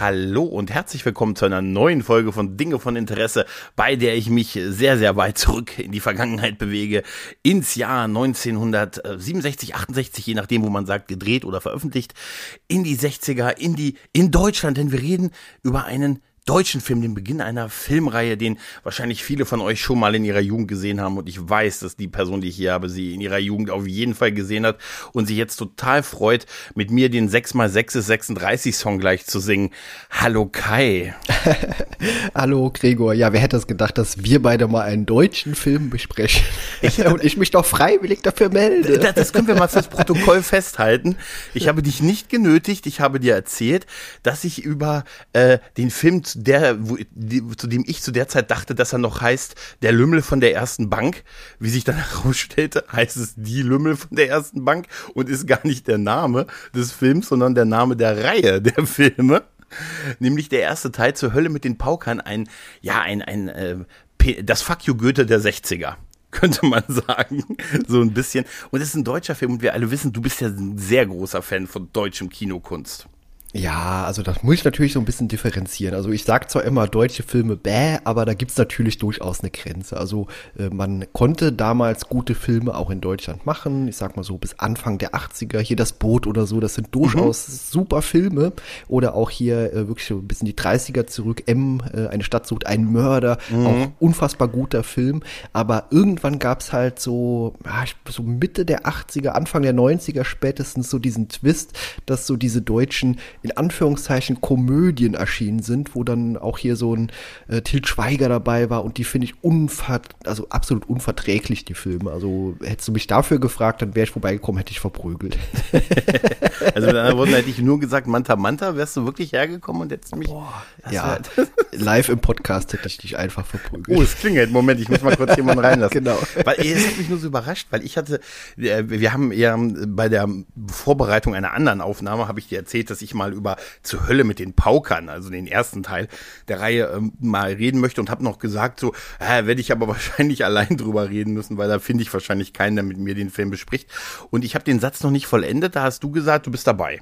Hallo und herzlich willkommen zu einer neuen Folge von Dinge von Interesse, bei der ich mich sehr, sehr weit zurück in die Vergangenheit bewege, ins Jahr 1967, 68, je nachdem, wo man sagt, gedreht oder veröffentlicht, in die 60er, in die, in Deutschland, denn wir reden über einen deutschen Film, den Beginn einer Filmreihe, den wahrscheinlich viele von euch schon mal in ihrer Jugend gesehen haben. Und ich weiß, dass die Person, die ich hier habe, sie in ihrer Jugend auf jeden Fall gesehen hat und sich jetzt total freut, mit mir den 6x6 ist 36 Song gleich zu singen. Hallo Kai. Hallo Gregor. Ja, wer hätte es gedacht, dass wir beide mal einen deutschen Film besprechen ich, und ich mich doch freiwillig dafür melde. Das, das können wir mal fürs Protokoll festhalten. Ich habe dich nicht genötigt. Ich habe dir erzählt, dass ich über äh, den Film der, wo, die, zu dem ich zu der Zeit dachte, dass er noch heißt, der Lümmel von der ersten Bank. Wie sich dann herausstellte, heißt es die Lümmel von der ersten Bank und ist gar nicht der Name des Films, sondern der Name der Reihe der Filme. Nämlich der erste Teil zur Hölle mit den Paukern, ein, ja, ein, ein, äh, das Fuck you Goethe der 60er könnte man sagen. So ein bisschen. Und es ist ein deutscher Film und wir alle wissen, du bist ja ein sehr großer Fan von deutschem Kinokunst. Ja, also das muss ich natürlich so ein bisschen differenzieren. Also ich sage zwar immer deutsche Filme bäh, aber da gibt's natürlich durchaus eine Grenze. Also äh, man konnte damals gute Filme auch in Deutschland machen. Ich sag mal so bis Anfang der 80er. Hier das Boot oder so, das sind durchaus mhm. super Filme. Oder auch hier äh, wirklich so bis in die 30er zurück. M, äh, eine Stadt sucht einen Mörder. Mhm. Auch unfassbar guter Film. Aber irgendwann gab's halt so, ja, so Mitte der 80er, Anfang der 90er spätestens so diesen Twist, dass so diese deutschen in Anführungszeichen Komödien erschienen sind, wo dann auch hier so ein äh, Til Schweiger dabei war und die finde ich unver also absolut unverträglich, die Filme. Also hättest du mich dafür gefragt, dann wäre ich vorbeigekommen, hätte ich verprügelt. also mit anderen Worten hätte ich nur gesagt, Manta Manta, wärst du wirklich hergekommen und hättest mich. Boah, ja, live im Podcast hätte ich dich einfach verprügelt. Oh, es klingelt. Moment, ich muss mal kurz jemanden reinlassen. genau. Weil es hat mich nur so überrascht, weil ich hatte, äh, wir haben ja bei der Vorbereitung einer anderen Aufnahme, habe ich dir erzählt, dass ich mal mal über zur Hölle mit den Paukern, also den ersten Teil der Reihe, ähm, mal reden möchte und habe noch gesagt, so, äh, werde ich aber wahrscheinlich allein drüber reden müssen, weil da finde ich wahrscheinlich keinen, der mit mir den Film bespricht. Und ich habe den Satz noch nicht vollendet, da hast du gesagt, du bist dabei.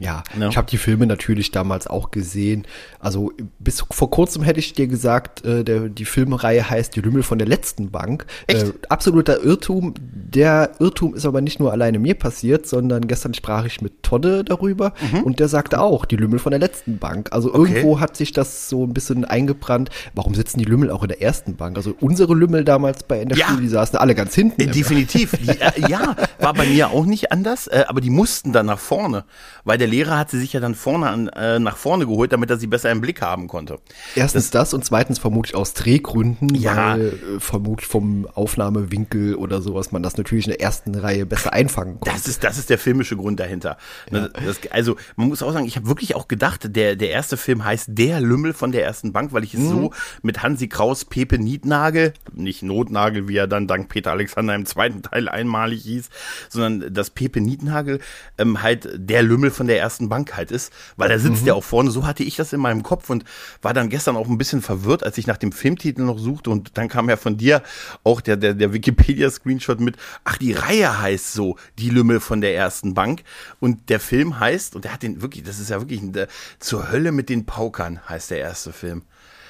Ja, ja. ich habe die Filme natürlich damals auch gesehen. Also bis vor kurzem hätte ich dir gesagt, äh, der, die Filmreihe heißt Die Lümmel von der letzten Bank. Echt? Äh, absoluter Irrtum. Der Irrtum ist aber nicht nur alleine mir passiert, sondern gestern sprach ich mit Todde darüber mhm. und der sagte auch, die Lümmel von der letzten Bank. Also okay. irgendwo hat sich das so ein bisschen eingebrannt. Warum sitzen die Lümmel auch in der ersten Bank? Also unsere Lümmel damals bei in der ja. Schule, die saßen alle ganz hinten. Äh, definitiv. Die, äh, ja, war bei mir auch nicht anders, äh, aber die mussten dann nach vorne, weil der Lehrer hat sie sich ja dann vorne an, äh, nach vorne geholt, damit er sie besser im Blick haben konnte. Erstens das, das und zweitens vermutlich aus Drehgründen, ja. weil äh, vermutlich vom Aufnahmewinkel oder sowas man das natürlich in der ersten Reihe besser einfangen konnte. Das ist, das ist der filmische Grund dahinter. Ja. Das, also man muss auch sagen, ich habe wirklich auch gedacht, der, der erste Film heißt Der Lümmel von der ersten Bank, weil ich es mhm. so mit Hansi Kraus, Pepe Nietnagel, nicht Notnagel, wie er dann dank Peter Alexander im zweiten Teil einmalig hieß, sondern das Pepe Nietnagel ähm, halt der Lümmel von der ersten Bank halt ist, weil da sitzt mhm. ja auch vorne. So hatte ich das in meinem Kopf und war dann gestern auch ein bisschen verwirrt, als ich nach dem Filmtitel noch suchte und dann kam ja von dir auch der, der, der Wikipedia-Screenshot mit, ach, die Reihe heißt so, die Lümmel von der ersten Bank und der Film heißt, und der hat den wirklich, das ist ja wirklich, ein, zur Hölle mit den Paukern heißt der erste Film.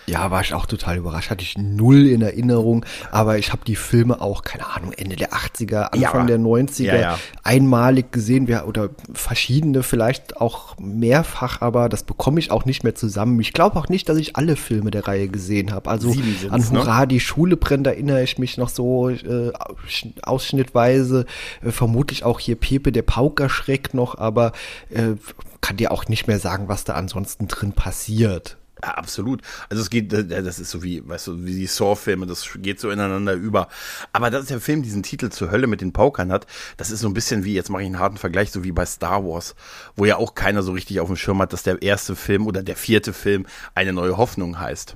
Ja, war ich auch total überrascht. Hatte ich null in Erinnerung. Aber ich habe die Filme auch, keine Ahnung, Ende der 80er, Anfang ja, der 90er ja, ja. einmalig gesehen. Oder verschiedene, vielleicht auch mehrfach, aber das bekomme ich auch nicht mehr zusammen. Ich glaube auch nicht, dass ich alle Filme der Reihe gesehen habe. Also an ne? Hurra, ne? die Schule brennt, erinnere ich mich noch so äh, ausschnittweise. Äh, vermutlich auch hier Pepe, der Paukerschreck noch, aber äh, kann dir auch nicht mehr sagen, was da ansonsten drin passiert. Ja, absolut. Also es geht, das ist so wie, weißt du, wie die Saw-Filme, das geht so ineinander über. Aber dass der Film diesen Titel zur Hölle mit den Paukern hat, das ist so ein bisschen wie, jetzt mache ich einen harten Vergleich, so wie bei Star Wars, wo ja auch keiner so richtig auf dem Schirm hat, dass der erste Film oder der vierte Film eine neue Hoffnung heißt.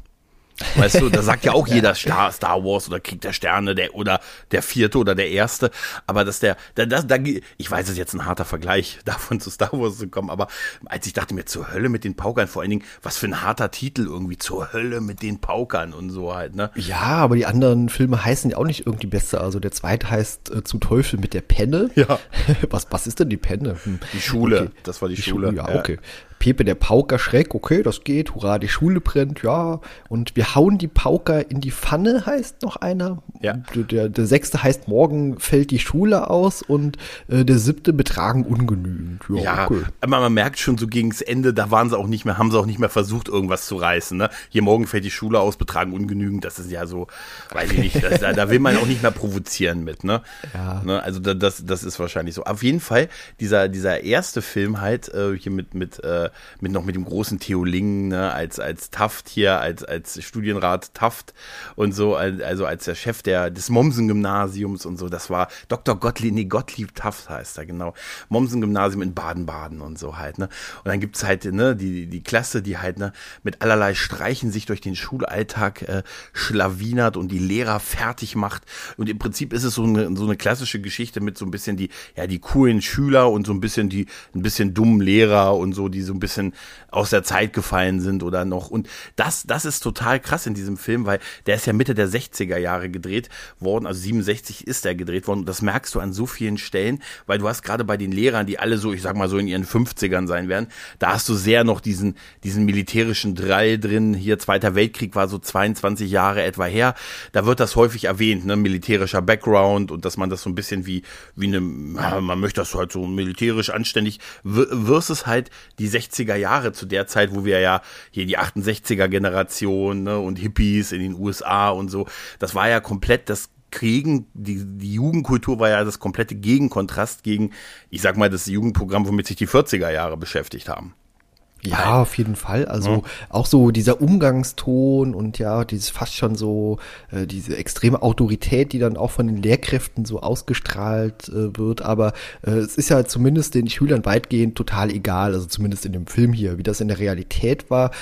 Weißt du, da sagt ja auch jeder Star, Star Wars oder Krieg der Sterne der, oder der vierte oder der erste. Aber dass der, da, da, da, ich weiß, es ist jetzt ein harter Vergleich, davon zu Star Wars zu kommen, aber als ich dachte mir, zur Hölle mit den Paukern, vor allen Dingen, was für ein harter Titel irgendwie, zur Hölle mit den Paukern und so halt, ne? Ja, aber die anderen Filme heißen ja auch nicht irgendwie besser. Also der zweite heißt äh, Zu Teufel mit der Penne. Ja. was, was ist denn die Penne? Hm. Die Schule, okay. das war die, die Schule. Schule. Ja, okay. Pepe der Pauker Schreck, okay, das geht, hurra, die Schule brennt, ja. Und wir hauen die Pauker in die Pfanne, heißt noch einer. Ja. Der, der, sechste heißt, morgen fällt die Schule aus und äh, der siebte betragen ungenügend. Ja, ja okay. aber man merkt schon so gegens Ende, da waren sie auch nicht mehr, haben sie auch nicht mehr versucht, irgendwas zu reißen. Ne? Hier morgen fällt die Schule aus, betragen ungenügend, das ist ja so, weiß ich nicht, das, da, da, will man auch nicht mehr provozieren mit, ne? Ja. Ne? Also da, das, das ist wahrscheinlich so. Auf jeden Fall, dieser, dieser erste Film halt, äh, hier mit, mit äh, mit noch mit dem großen Theoling, ne, als, als Taft hier, als, als Studienrat Taft und so, also als der Chef der, des Mommsen-Gymnasiums und so. Das war Dr. Gottlieb, nee, Gottlieb Taft heißt er, genau. Mommsen-Gymnasium in Baden-Baden und so halt, ne. Und dann gibt's halt, ne, die, die Klasse, die halt, ne, mit allerlei Streichen sich durch den Schulalltag äh, schlawinert und die Lehrer fertig macht. Und im Prinzip ist es so eine, so eine klassische Geschichte mit so ein bisschen die, ja, die coolen Schüler und so ein bisschen die, ein bisschen dummen Lehrer und so, die so ein bisschen aus der Zeit gefallen sind oder noch. Und das, das ist total krass in diesem Film, weil der ist ja Mitte der 60er Jahre gedreht worden, also 67 ist er gedreht worden. Und das merkst du an so vielen Stellen, weil du hast gerade bei den Lehrern, die alle so, ich sag mal so in ihren 50ern sein werden, da hast du sehr noch diesen, diesen militärischen Drall drin. Hier Zweiter Weltkrieg war so 22 Jahre etwa her. Da wird das häufig erwähnt, ne, militärischer Background und dass man das so ein bisschen wie, wie eine, man möchte das halt so militärisch anständig, versus halt die 60er Jahre zu der Zeit, wo wir ja hier die 68er Generation ne, und Hippies in den USA und so, das war ja komplett das Kriegen, die, die Jugendkultur war ja das komplette Gegenkontrast gegen, ich sag mal, das Jugendprogramm, womit sich die 40er Jahre beschäftigt haben. Ja, auf jeden Fall. Also ja. auch so dieser Umgangston und ja, dieses fast schon so, äh, diese extreme Autorität, die dann auch von den Lehrkräften so ausgestrahlt äh, wird. Aber äh, es ist ja zumindest den Schülern weitgehend total egal, also zumindest in dem Film hier. Wie das in der Realität war,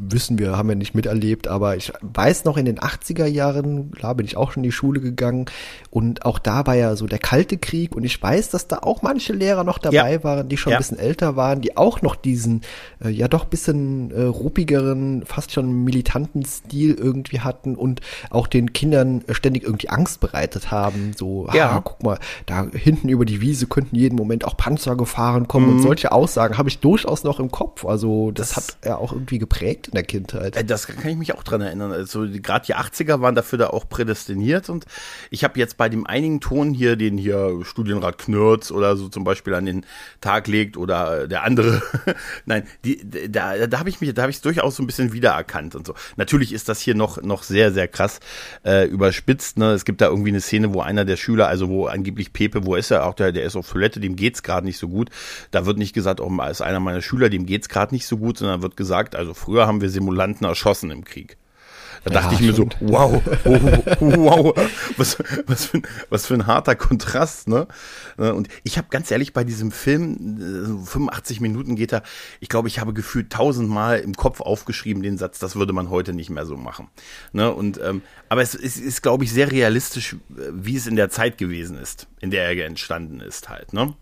wissen wir, haben wir nicht miterlebt. Aber ich weiß noch, in den 80er Jahren, klar, bin ich auch schon in die Schule gegangen. Und auch da war ja so der Kalte Krieg. Und ich weiß, dass da auch manche Lehrer noch dabei ja. waren, die schon ja. ein bisschen älter waren, die auch noch diesen äh, ja doch bisschen äh, ruppigeren, fast schon militanten Stil irgendwie hatten und auch den Kindern ständig irgendwie Angst bereitet haben. So, ja. ah, guck mal, da hinten über die Wiese könnten jeden Moment auch Panzer gefahren kommen mhm. und solche Aussagen habe ich durchaus noch im Kopf. Also das, das hat er auch irgendwie geprägt in der Kindheit. Äh, das kann ich mich auch dran erinnern. Also gerade die 80er waren dafür da auch prädestiniert und ich habe jetzt bei dem einigen Ton hier, den hier Studienrat Knürz oder so zum Beispiel an den Tag legt oder der andere, nein, die, da, da habe ich mich, da habe ich es durchaus so ein bisschen wiedererkannt und so. Natürlich ist das hier noch, noch sehr, sehr krass äh, überspitzt. Ne? Es gibt da irgendwie eine Szene, wo einer der Schüler, also wo angeblich Pepe, wo ist er? Auch der, der ist auf Toilette, dem geht's gerade nicht so gut. Da wird nicht gesagt, oh, ist einer meiner Schüler, dem geht's gerade nicht so gut, sondern wird gesagt, also früher haben wir Simulanten erschossen im Krieg. Da dachte ja, ich mir so, wow, wow, wow, was, was, für ein, was für ein harter Kontrast, ne? Und ich habe ganz ehrlich bei diesem Film, 85 äh, Minuten geht er, ich glaube, ich habe gefühlt tausendmal im Kopf aufgeschrieben den Satz, das würde man heute nicht mehr so machen. Ne? Und, ähm, aber es, es ist, glaube ich, sehr realistisch, äh, wie es in der Zeit gewesen ist, in der er entstanden ist halt, ne?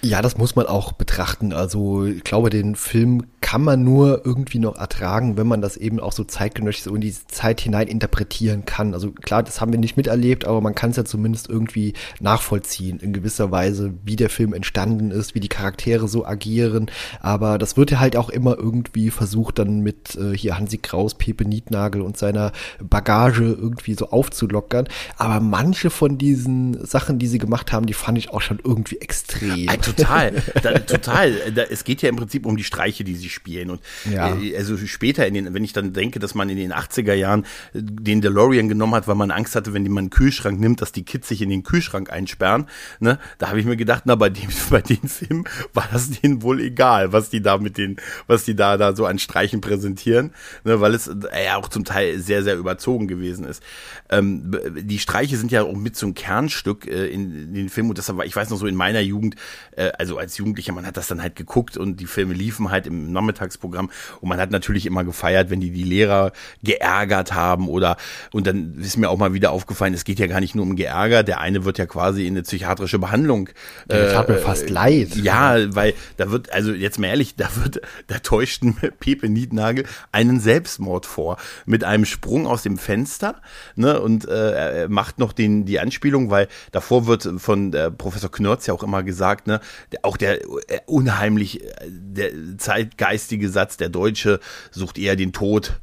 Ja, das muss man auch betrachten. Also ich glaube, den Film kann man nur irgendwie noch ertragen, wenn man das eben auch so zeitgenössisch so in die Zeit hinein interpretieren kann. Also klar, das haben wir nicht miterlebt, aber man kann es ja zumindest irgendwie nachvollziehen in gewisser Weise, wie der Film entstanden ist, wie die Charaktere so agieren. Aber das wird ja halt auch immer irgendwie versucht, dann mit äh, hier Hansi Kraus, Pepe Nietnagel und seiner Bagage irgendwie so aufzulockern. Aber manche von diesen Sachen, die sie gemacht haben, die fand ich auch schon irgendwie extrem. Total, da, total. Da, es geht ja im Prinzip um die Streiche, die sie spielen. Und ja. äh, also später, in den, wenn ich dann denke, dass man in den 80er Jahren den DeLorean genommen hat, weil man Angst hatte, wenn man einen Kühlschrank nimmt, dass die Kids sich in den Kühlschrank einsperren, ne, da habe ich mir gedacht, na, bei dem, bei den Filmen war das denen wohl egal, was die da mit den, was die da, da so an Streichen präsentieren, ne, weil es äh, ja auch zum Teil sehr, sehr überzogen gewesen ist. Ähm, die Streiche sind ja auch mit so ein Kernstück äh, in, in den Filmen und deshalb war, ich weiß noch so in meiner Jugend, äh, also als Jugendlicher, man hat das dann halt geguckt und die Filme liefen halt im Nachmittagsprogramm und man hat natürlich immer gefeiert, wenn die die Lehrer geärgert haben oder und dann ist mir auch mal wieder aufgefallen, es geht ja gar nicht nur um Geärger, der eine wird ja quasi in eine psychiatrische Behandlung. Äh, hat mir fast leid. Ja, weil da wird, also jetzt mal ehrlich, da wird, da täuschten Pepe Nietnagel einen Selbstmord vor mit einem Sprung aus dem Fenster, ne, und äh, er macht noch den die Anspielung, weil davor wird von äh, Professor Knörz ja auch immer gesagt, ne, auch der äh, unheimlich äh, der zeitgeistige Satz, der Deutsche sucht eher den Tod,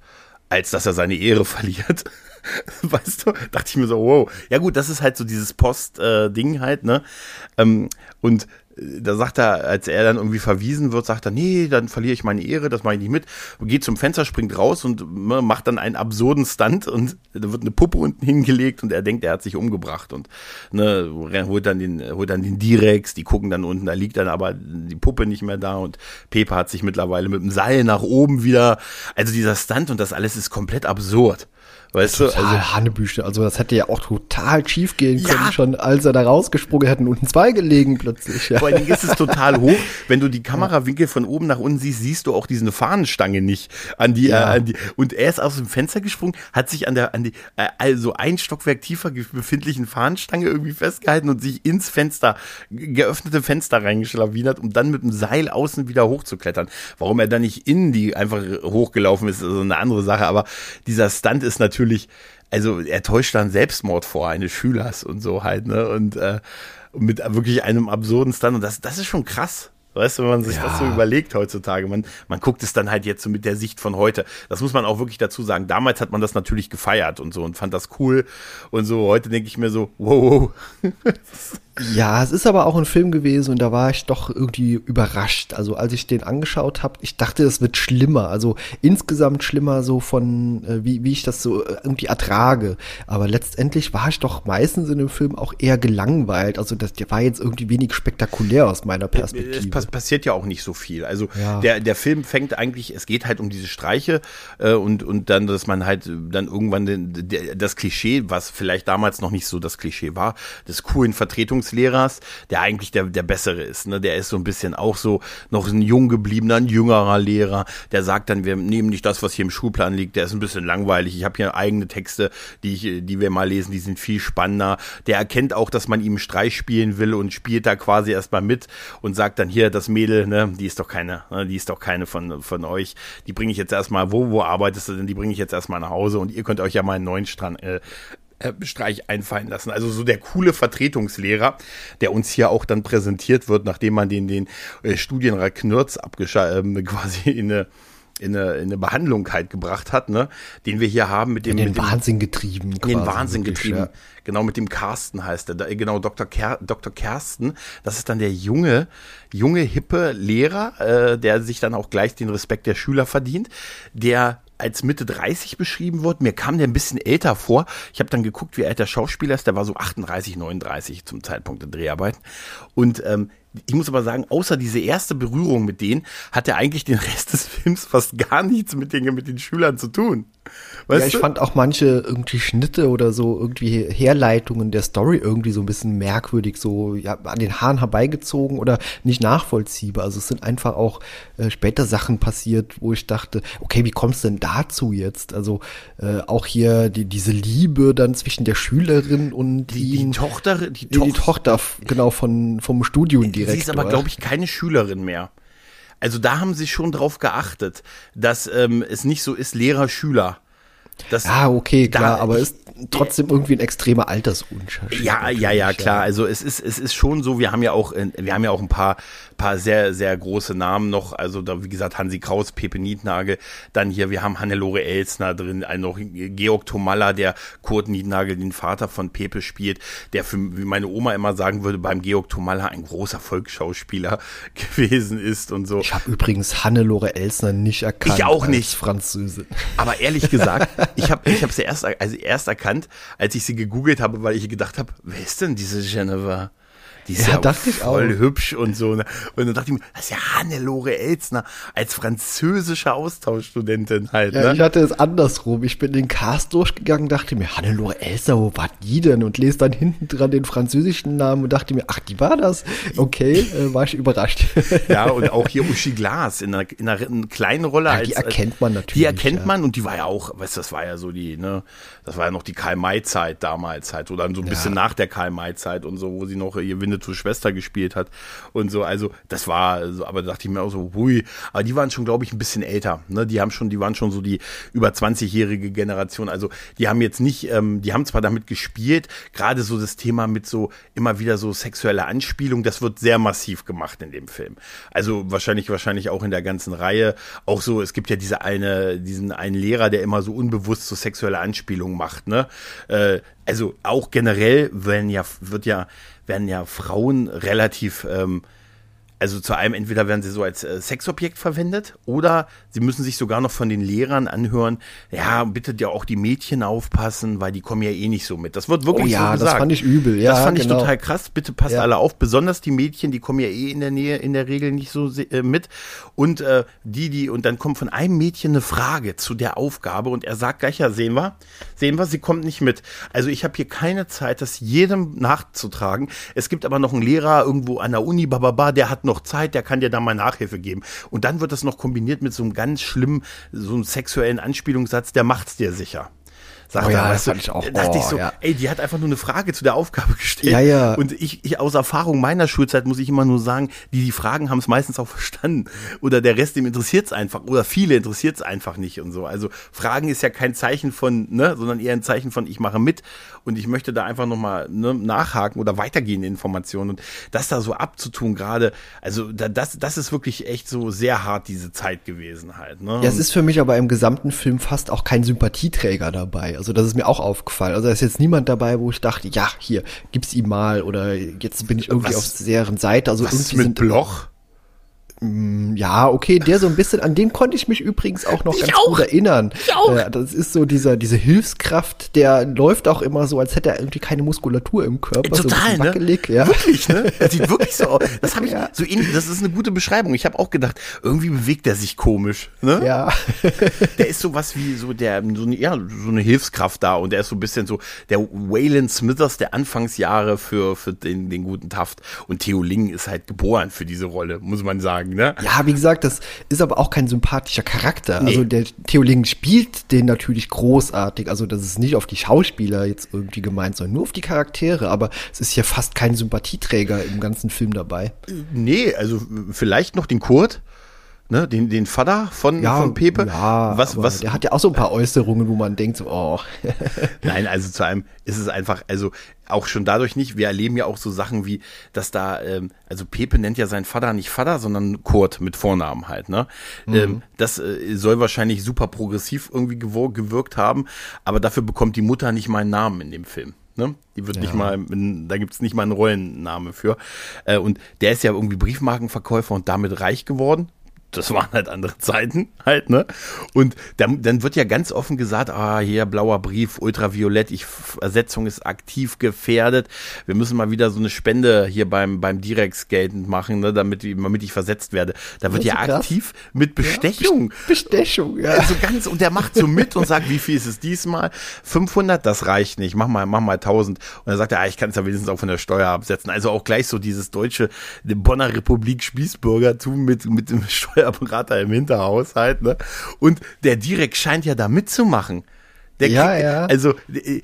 als dass er seine Ehre verliert. weißt du, dachte ich mir so, wow. Ja gut, das ist halt so dieses Post-Ding äh, halt, ne? Ähm, und da sagt er, als er dann irgendwie verwiesen wird, sagt er, nee, dann verliere ich meine Ehre, das mache ich nicht mit. Geht zum Fenster, springt raus und ne, macht dann einen absurden Stunt und da wird eine Puppe unten hingelegt und er denkt, er hat sich umgebracht und ne, holt dann den, holt dann den Direx, die gucken dann unten, da liegt dann aber die Puppe nicht mehr da und Pepe hat sich mittlerweile mit dem Seil nach oben wieder, also dieser Stunt und das alles ist komplett absurd. Weißt total du? Also Hannebüchte. Also das hätte ja auch total schief gehen können, ja. schon als er da rausgesprungen hätten unten zwei gelegen plötzlich. Ja. Vor allen Dingen ist es total hoch. Wenn du die Kamerawinkel von oben nach unten siehst, siehst du auch diese Fahnenstange nicht an die, ja. äh, an die. Und er ist aus dem Fenster gesprungen, hat sich an der, an die, äh, also ein Stockwerk tiefer befindlichen Fahnenstange irgendwie festgehalten und sich ins Fenster, geöffnete Fenster reingeschlawinert, um dann mit dem Seil außen wieder hochzuklettern. Warum er dann nicht in die einfach hochgelaufen ist, ist also eine andere Sache. Aber dieser Stunt ist natürlich natürlich, also er täuscht dann Selbstmord vor eines Schülers und so halt, ne? Und äh, mit wirklich einem absurden Stunt. Und das, das ist schon krass. Weißt du, wenn man sich ja. das so überlegt heutzutage, man, man guckt es dann halt jetzt so mit der Sicht von heute. Das muss man auch wirklich dazu sagen. Damals hat man das natürlich gefeiert und so und fand das cool und so. Heute denke ich mir so, wow. Ja, es ist aber auch ein Film gewesen und da war ich doch irgendwie überrascht. Also als ich den angeschaut habe, ich dachte, es wird schlimmer. Also insgesamt schlimmer so von, äh, wie, wie ich das so äh, irgendwie ertrage. Aber letztendlich war ich doch meistens in dem Film auch eher gelangweilt. Also das der war jetzt irgendwie wenig spektakulär aus meiner Perspektive. Es pass passiert ja auch nicht so viel. Also ja. der, der Film fängt eigentlich, es geht halt um diese Streiche äh, und, und dann, dass man halt dann irgendwann den, der, das Klischee, was vielleicht damals noch nicht so das Klischee war, des coolen Vertretungs Lehrers, der eigentlich der, der bessere ist. Ne? Der ist so ein bisschen auch so noch ein jung gebliebener, ein jüngerer Lehrer. Der sagt dann, wir nehmen nicht das, was hier im Schulplan liegt. Der ist ein bisschen langweilig. Ich habe hier eigene Texte, die, ich, die wir mal lesen, die sind viel spannender. Der erkennt auch, dass man ihm Streich spielen will und spielt da quasi erstmal mit und sagt dann hier, das Mädel, ne, die ist doch keine, ne, die ist doch keine von, von euch. Die bringe ich jetzt erstmal, wo, wo arbeitest du denn? Die bringe ich jetzt erstmal nach Hause und ihr könnt euch ja mal einen neuen Strand, äh, Streich einfallen lassen. Also so der coole Vertretungslehrer, der uns hier auch dann präsentiert wird, nachdem man den, den äh, Studienrat Knürz abgeschaltet, äh, quasi in eine in eine, in eine Behandlung halt gebracht hat, ne, den wir hier haben mit dem. In den mit Wahnsinn getrieben. In den Wahnsinn wirklich, getrieben. Ja. Genau, mit dem Carsten heißt er. Genau, Dr. Ker, Dr. Kersten. Das ist dann der junge, junge, hippe Lehrer, äh, der sich dann auch gleich den Respekt der Schüler verdient, der als Mitte 30 beschrieben wird. Mir kam der ein bisschen älter vor. Ich habe dann geguckt, wie alt der Schauspieler ist. Der war so 38, 39 zum Zeitpunkt der Dreharbeiten. Und ähm, ich muss aber sagen, außer diese erste Berührung mit denen, hat er eigentlich den Rest des Films fast gar nichts mit den, mit den Schülern zu tun. Weißt ja, ich du? fand auch manche irgendwie Schnitte oder so irgendwie Herleitungen der Story irgendwie so ein bisschen merkwürdig, so ja, an den Haaren herbeigezogen oder nicht nachvollziehbar. Also es sind einfach auch äh, später Sachen passiert, wo ich dachte, okay, wie kommst du denn dazu jetzt? Also äh, auch hier die, diese Liebe dann zwischen der Schülerin und die, die Tochter, die, die, die Tochter, genau von vom Studiendirektor. Sie ist aber glaube ich keine Schülerin mehr. Also da haben sie schon drauf geachtet, dass ähm, es nicht so ist Lehrer-Schüler. Ah, okay, klar, aber ist trotzdem irgendwie ein extremer Altersunterschied. Ja, ja, ja, klar. Also es ist, es ist schon so, wir haben ja auch, wir haben ja auch ein paar, paar sehr, sehr große Namen noch. Also da, wie gesagt, Hansi Kraus, Pepe Nietnagel. Dann hier, wir haben Hannelore Elsner drin, ein noch Georg Tomalla, der Kurt Nietnagel, den Vater von Pepe spielt, der für, wie meine Oma immer sagen würde, beim Georg Tomalla ein großer Volksschauspieler gewesen ist und so. Ich habe übrigens Hannelore Elsner nicht erkannt. Ich auch nicht. Französin. Aber ehrlich gesagt, ich habe ich hab sie erst, also erst erkannt, als ich sie gegoogelt habe, weil ich gedacht habe, wer ist denn diese Jennifer? Die ist ja, ja voll auch. hübsch und so. Ne? Und dann dachte ich mir, das ist ja Hannelore Elsner als französische Austauschstudentin halt. Ja, ne? ich hatte es andersrum. Ich bin den Cast durchgegangen, dachte mir, Hannelore Elsner, wo war die denn? Und lese dann hinten dran den französischen Namen und dachte mir, ach, die war das? Okay, äh, war ich überrascht. Ja, und auch hier Uschi Glas in einer, in einer kleinen Rolle. Ja, die als, erkennt man natürlich. Die erkennt ja. man und die war ja auch, weißt du, das war ja so die, ne, das war ja noch die Karl-May-Zeit damals halt, oder so ein bisschen nach der Karl-May-Zeit und so, wo sie noch ihr Winnetou-Schwester gespielt hat und so, also das war, so, aber da dachte ich mir auch so, hui, aber die waren schon, glaube ich, ein bisschen älter, ne, die haben schon, die waren schon so die über 20-jährige Generation, also die haben jetzt nicht, ähm, die haben zwar damit gespielt, gerade so das Thema mit so immer wieder so sexuelle Anspielung, das wird sehr massiv gemacht in dem Film. Also wahrscheinlich, wahrscheinlich auch in der ganzen Reihe, auch so, es gibt ja diese eine, diesen einen Lehrer, der immer so unbewusst so sexuelle Anspielungen macht, ne, äh, also auch generell werden ja, wird ja, werden ja Frauen relativ ähm, also zu einem, entweder werden sie so als äh, Sexobjekt verwendet oder sie müssen sich sogar noch von den Lehrern anhören, ja, bitte ja auch die Mädchen aufpassen, weil die kommen ja eh nicht so mit. Das wird wirklich oh, ja, so gesagt. das fand ich übel, ja. Das fand genau. ich total krass. Bitte passt ja. alle auf, besonders die Mädchen, die kommen ja eh in der Nähe in der Regel nicht so äh, mit. Und äh, die, die, und dann kommt von einem Mädchen eine Frage zu der Aufgabe und er sagt gleich, ja, sehen wir, sehen wir, sie kommt nicht mit. Also ich habe hier keine Zeit, das jedem nachzutragen. Es gibt aber noch einen Lehrer irgendwo an der Uni, bababa, der hat noch Zeit, der kann dir da mal Nachhilfe geben. Und dann wird das noch kombiniert mit so einem ganz schlimmen, so einem sexuellen Anspielungssatz, der macht's dir sicher. Sagt oh ja, er, das fand ich auch. Da dachte oh, ich so, ja. ey, die hat einfach nur eine Frage zu der Aufgabe gestellt. Ja, ja. Und ich, ich aus Erfahrung meiner Schulzeit muss ich immer nur sagen, die, die Fragen haben es meistens auch verstanden. Oder der Rest, dem interessiert es einfach. Oder viele interessiert es einfach nicht und so. Also Fragen ist ja kein Zeichen von, ne, sondern eher ein Zeichen von, ich mache mit und ich möchte da einfach nochmal ne, nachhaken oder weitergehende Informationen. Und das da so abzutun gerade, also da, das, das ist wirklich echt so sehr hart, diese Zeit gewesen halt. Ne? Ja, es ist für mich aber im gesamten Film fast auch kein Sympathieträger dabei. Also das ist mir auch aufgefallen. Also da ist jetzt niemand dabei, wo ich dachte, ja, hier, gib's ihm mal oder jetzt bin ich irgendwie was, auf deren Seite. Also was irgendwie mit sind, Bloch? Mm, ja, okay, der so ein bisschen, an den konnte ich mich übrigens auch noch ich ganz auch. gut erinnern. Ich auch. Äh, das ist so dieser, diese Hilfskraft, der läuft auch immer so, als hätte er irgendwie keine Muskulatur im Körper. Total, so ne? wackelig, ja. Wirklich, ne? Er sieht wirklich so aus. Das habe ich ja. so ähnlich, das ist eine gute Beschreibung. Ich habe auch gedacht, irgendwie bewegt er sich komisch, ne? Ja. der ist so was wie so der, so eine, ja, so eine Hilfskraft da und der ist so ein bisschen so der Waylon Smithers der Anfangsjahre für, für den, den guten Taft. Und Theo Ling ist halt geboren für diese Rolle, muss man sagen sagen, ne? Ja, wie gesagt, das ist aber auch kein sympathischer Charakter. Nee. Also der Theolingen spielt den natürlich großartig. Also das ist nicht auf die Schauspieler jetzt irgendwie gemeint, sondern nur auf die Charaktere. Aber es ist hier fast kein Sympathieträger im ganzen Film dabei. Nee, also vielleicht noch den Kurt ne, den, den Vater von, ja, von Pepe. Ja, was, was, der hat ja auch so ein paar Äußerungen, wo man denkt, so, oh. Nein, also zu einem ist es einfach, also auch schon dadurch nicht, wir erleben ja auch so Sachen wie, dass da, ähm, also Pepe nennt ja seinen Vater nicht Vater, sondern Kurt mit Vornamen halt, ne? Mhm. Ähm, das äh, soll wahrscheinlich super progressiv irgendwie gewirkt haben, aber dafür bekommt die Mutter nicht meinen Namen in dem Film. Ne? Die wird ja. nicht mal, da gibt's nicht mal einen Rollenname für. Äh, und der ist ja irgendwie Briefmarkenverkäufer und damit reich geworden das waren halt andere Zeiten halt, ne? Und dann, dann wird ja ganz offen gesagt, ah, hier blauer Brief, ultraviolett, ich, Ersetzung ist aktiv gefährdet. Wir müssen mal wieder so eine Spende hier beim, beim Direx geltend machen, ne, damit, damit ich versetzt werde. Da wird ja aktiv mit Bestechung. Ja, Bestechung, ja. Also ganz, und der macht so mit und sagt, wie viel ist es diesmal? 500, das reicht nicht, mach mal, mach mal 1000. Und dann sagt er, ah, ich kann es ja wenigstens auch von der Steuer absetzen. Also auch gleich so dieses deutsche, Bonner Republik Spießbürgertum mit, mit dem Steuer Steuerberater im Hinterhaushalt, ne? Und der Direk scheint ja da mitzumachen. Der ja, kriegt, ja. Also,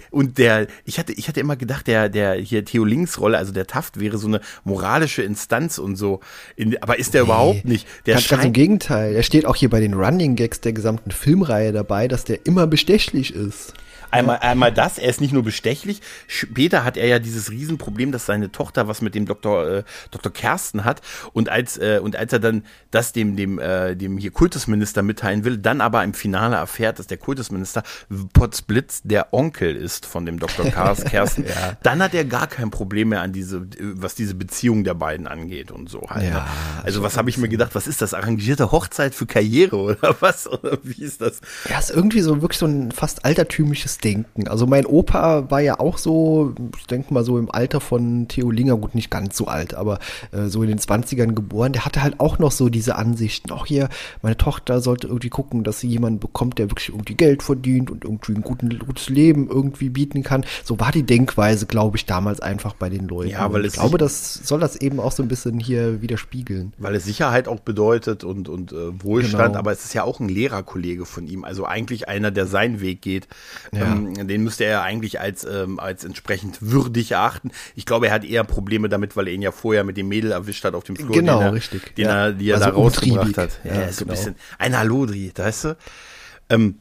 und der, ich hatte, ich hatte immer gedacht, der, der hier Theo Links Rolle, also der Taft wäre so eine moralische Instanz und so. In, aber ist der nee, überhaupt nicht. Der ganz, ganz im Gegenteil. Er steht auch hier bei den Running Gags der gesamten Filmreihe dabei, dass der immer bestechlich ist. Einmal, einmal das, er ist nicht nur bestechlich, später hat er ja dieses Riesenproblem, dass seine Tochter was mit dem Doktor, äh, Dr. Kersten hat und als, äh, und als er dann das dem, dem, äh, dem hier Kultusminister mitteilen will, dann aber im Finale erfährt, dass der Kultusminister Potzblitz der Onkel ist von dem Dr. Kersten, ja. dann hat er gar kein Problem mehr an diese, was diese Beziehung der beiden angeht und so halt. Ne? Ja, also was habe ich mir gedacht, was ist das, arrangierte Hochzeit für Karriere oder was? Oder wie ist das? Ja, ist irgendwie so wirklich so ein fast altertümliches Wunschdenken. Also mein Opa war ja auch so, ich denke mal so im Alter von Theo Linger, gut, nicht ganz so alt, aber äh, so in den 20ern geboren. Der hatte halt auch noch so diese Ansichten. Auch hier, meine Tochter sollte irgendwie gucken, dass sie jemanden bekommt, der wirklich irgendwie Geld verdient und irgendwie ein guten, gutes Leben irgendwie bieten kann. So war die Denkweise, glaube ich, damals einfach bei den Leuten. Ja, weil ich glaube, das soll das eben auch so ein bisschen hier widerspiegeln. Weil es Sicherheit auch bedeutet und, und äh, Wohlstand, Genau. aber es ist ja auch ein Lehrerkollege von ihm, also eigentlich einer, der seinen Weg geht. Ja. Ähm, den müsste er eigentlich als, ähm, als entsprechend würdig erachten. Ich glaube, er hat eher Probleme damit, weil er ihn ja vorher mit dem Mädel erwischt hat auf dem Flur, Genau, den er, richtig. Den Ja. er, die er Also da rausgebracht hat. Ja, Ja, so ein genau. bisschen ein Halodri, weißt du? Ähm,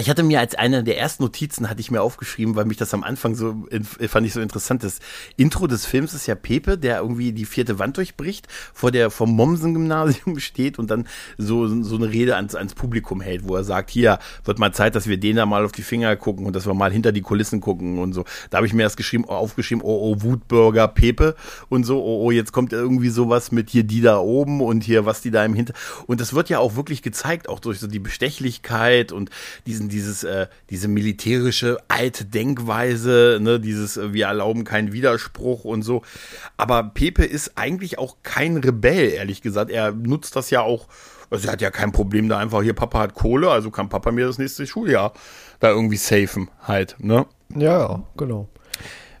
ich hatte mir als eine der ersten Notizen hatte ich mir aufgeschrieben, weil mich das am Anfang so fand ich so interessant. Das Intro des Films ist ja Pepe, der irgendwie die vierte Wand durchbricht, vor der vom Mommsen-Gymnasium steht und dann so so eine Rede ans, ans Publikum hält, wo er sagt, hier wird mal Zeit, dass wir denen da mal auf die Finger gucken und dass wir mal hinter die Kulissen gucken und so. Da habe ich mir das geschrieben, aufgeschrieben, oh oh Wutbürger Pepe und so, oh oh jetzt kommt irgendwie sowas mit hier die da oben und hier was die da im Hinter und das wird ja auch wirklich gezeigt, auch durch so die Bestechlichkeit und diesen dieses äh, diese militärische alte Denkweise, ne, dieses äh, wir erlauben keinen Widerspruch und so. Aber Pepe ist eigentlich auch kein Rebell, ehrlich gesagt. Er nutzt das ja auch also er hat ja kein Problem da einfach hier Papa hat Kohle, also kann Papa mir das nächste Schuljahr da irgendwie safen halt, ne? Ja, genau.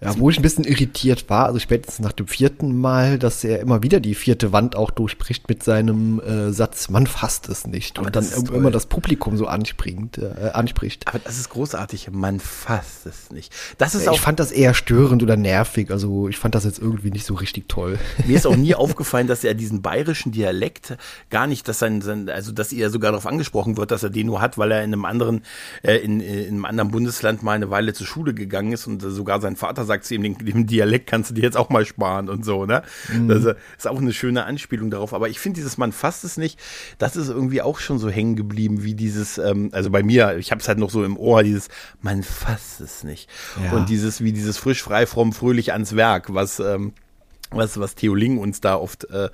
Ja, wo ich ein bisschen irritiert war, also spätestens nach dem vierten Mal, dass er immer wieder die vierte Wand auch durchbricht mit seinem äh, Satz, man fasst es nicht. Aber und dann immer toll. das Publikum so anspringt, äh, anspricht. Aber das ist großartig, man fasst es nicht. Das ist Ich auch fand das eher störend oder nervig, also ich fand das jetzt irgendwie nicht so richtig toll. Mir ist auch nie aufgefallen, dass er diesen bayerischen Dialekt gar nicht, dass sein, sein also dass er sogar darauf angesprochen wird, dass er den nur hat, weil er in einem anderen, äh, in, in einem anderen Bundesland mal eine Weile zur Schule gegangen ist und sogar sein Vater sagt zu ihm, den, den Dialekt kannst du dir jetzt auch mal sparen und so, ne? Das äh, ist auch eine schöne Anspielung darauf. Aber ich finde dieses Man fasst es nicht, das ist irgendwie auch schon so hängen geblieben wie dieses, ähm, also bei mir, ich habe es halt noch so im Ohr, dieses Man fasst es nicht. Ja. Und dieses, wie dieses frisch, frei, fromm, fröhlich ans Werk, was, ähm, was, was Theo Ling uns da oft äh,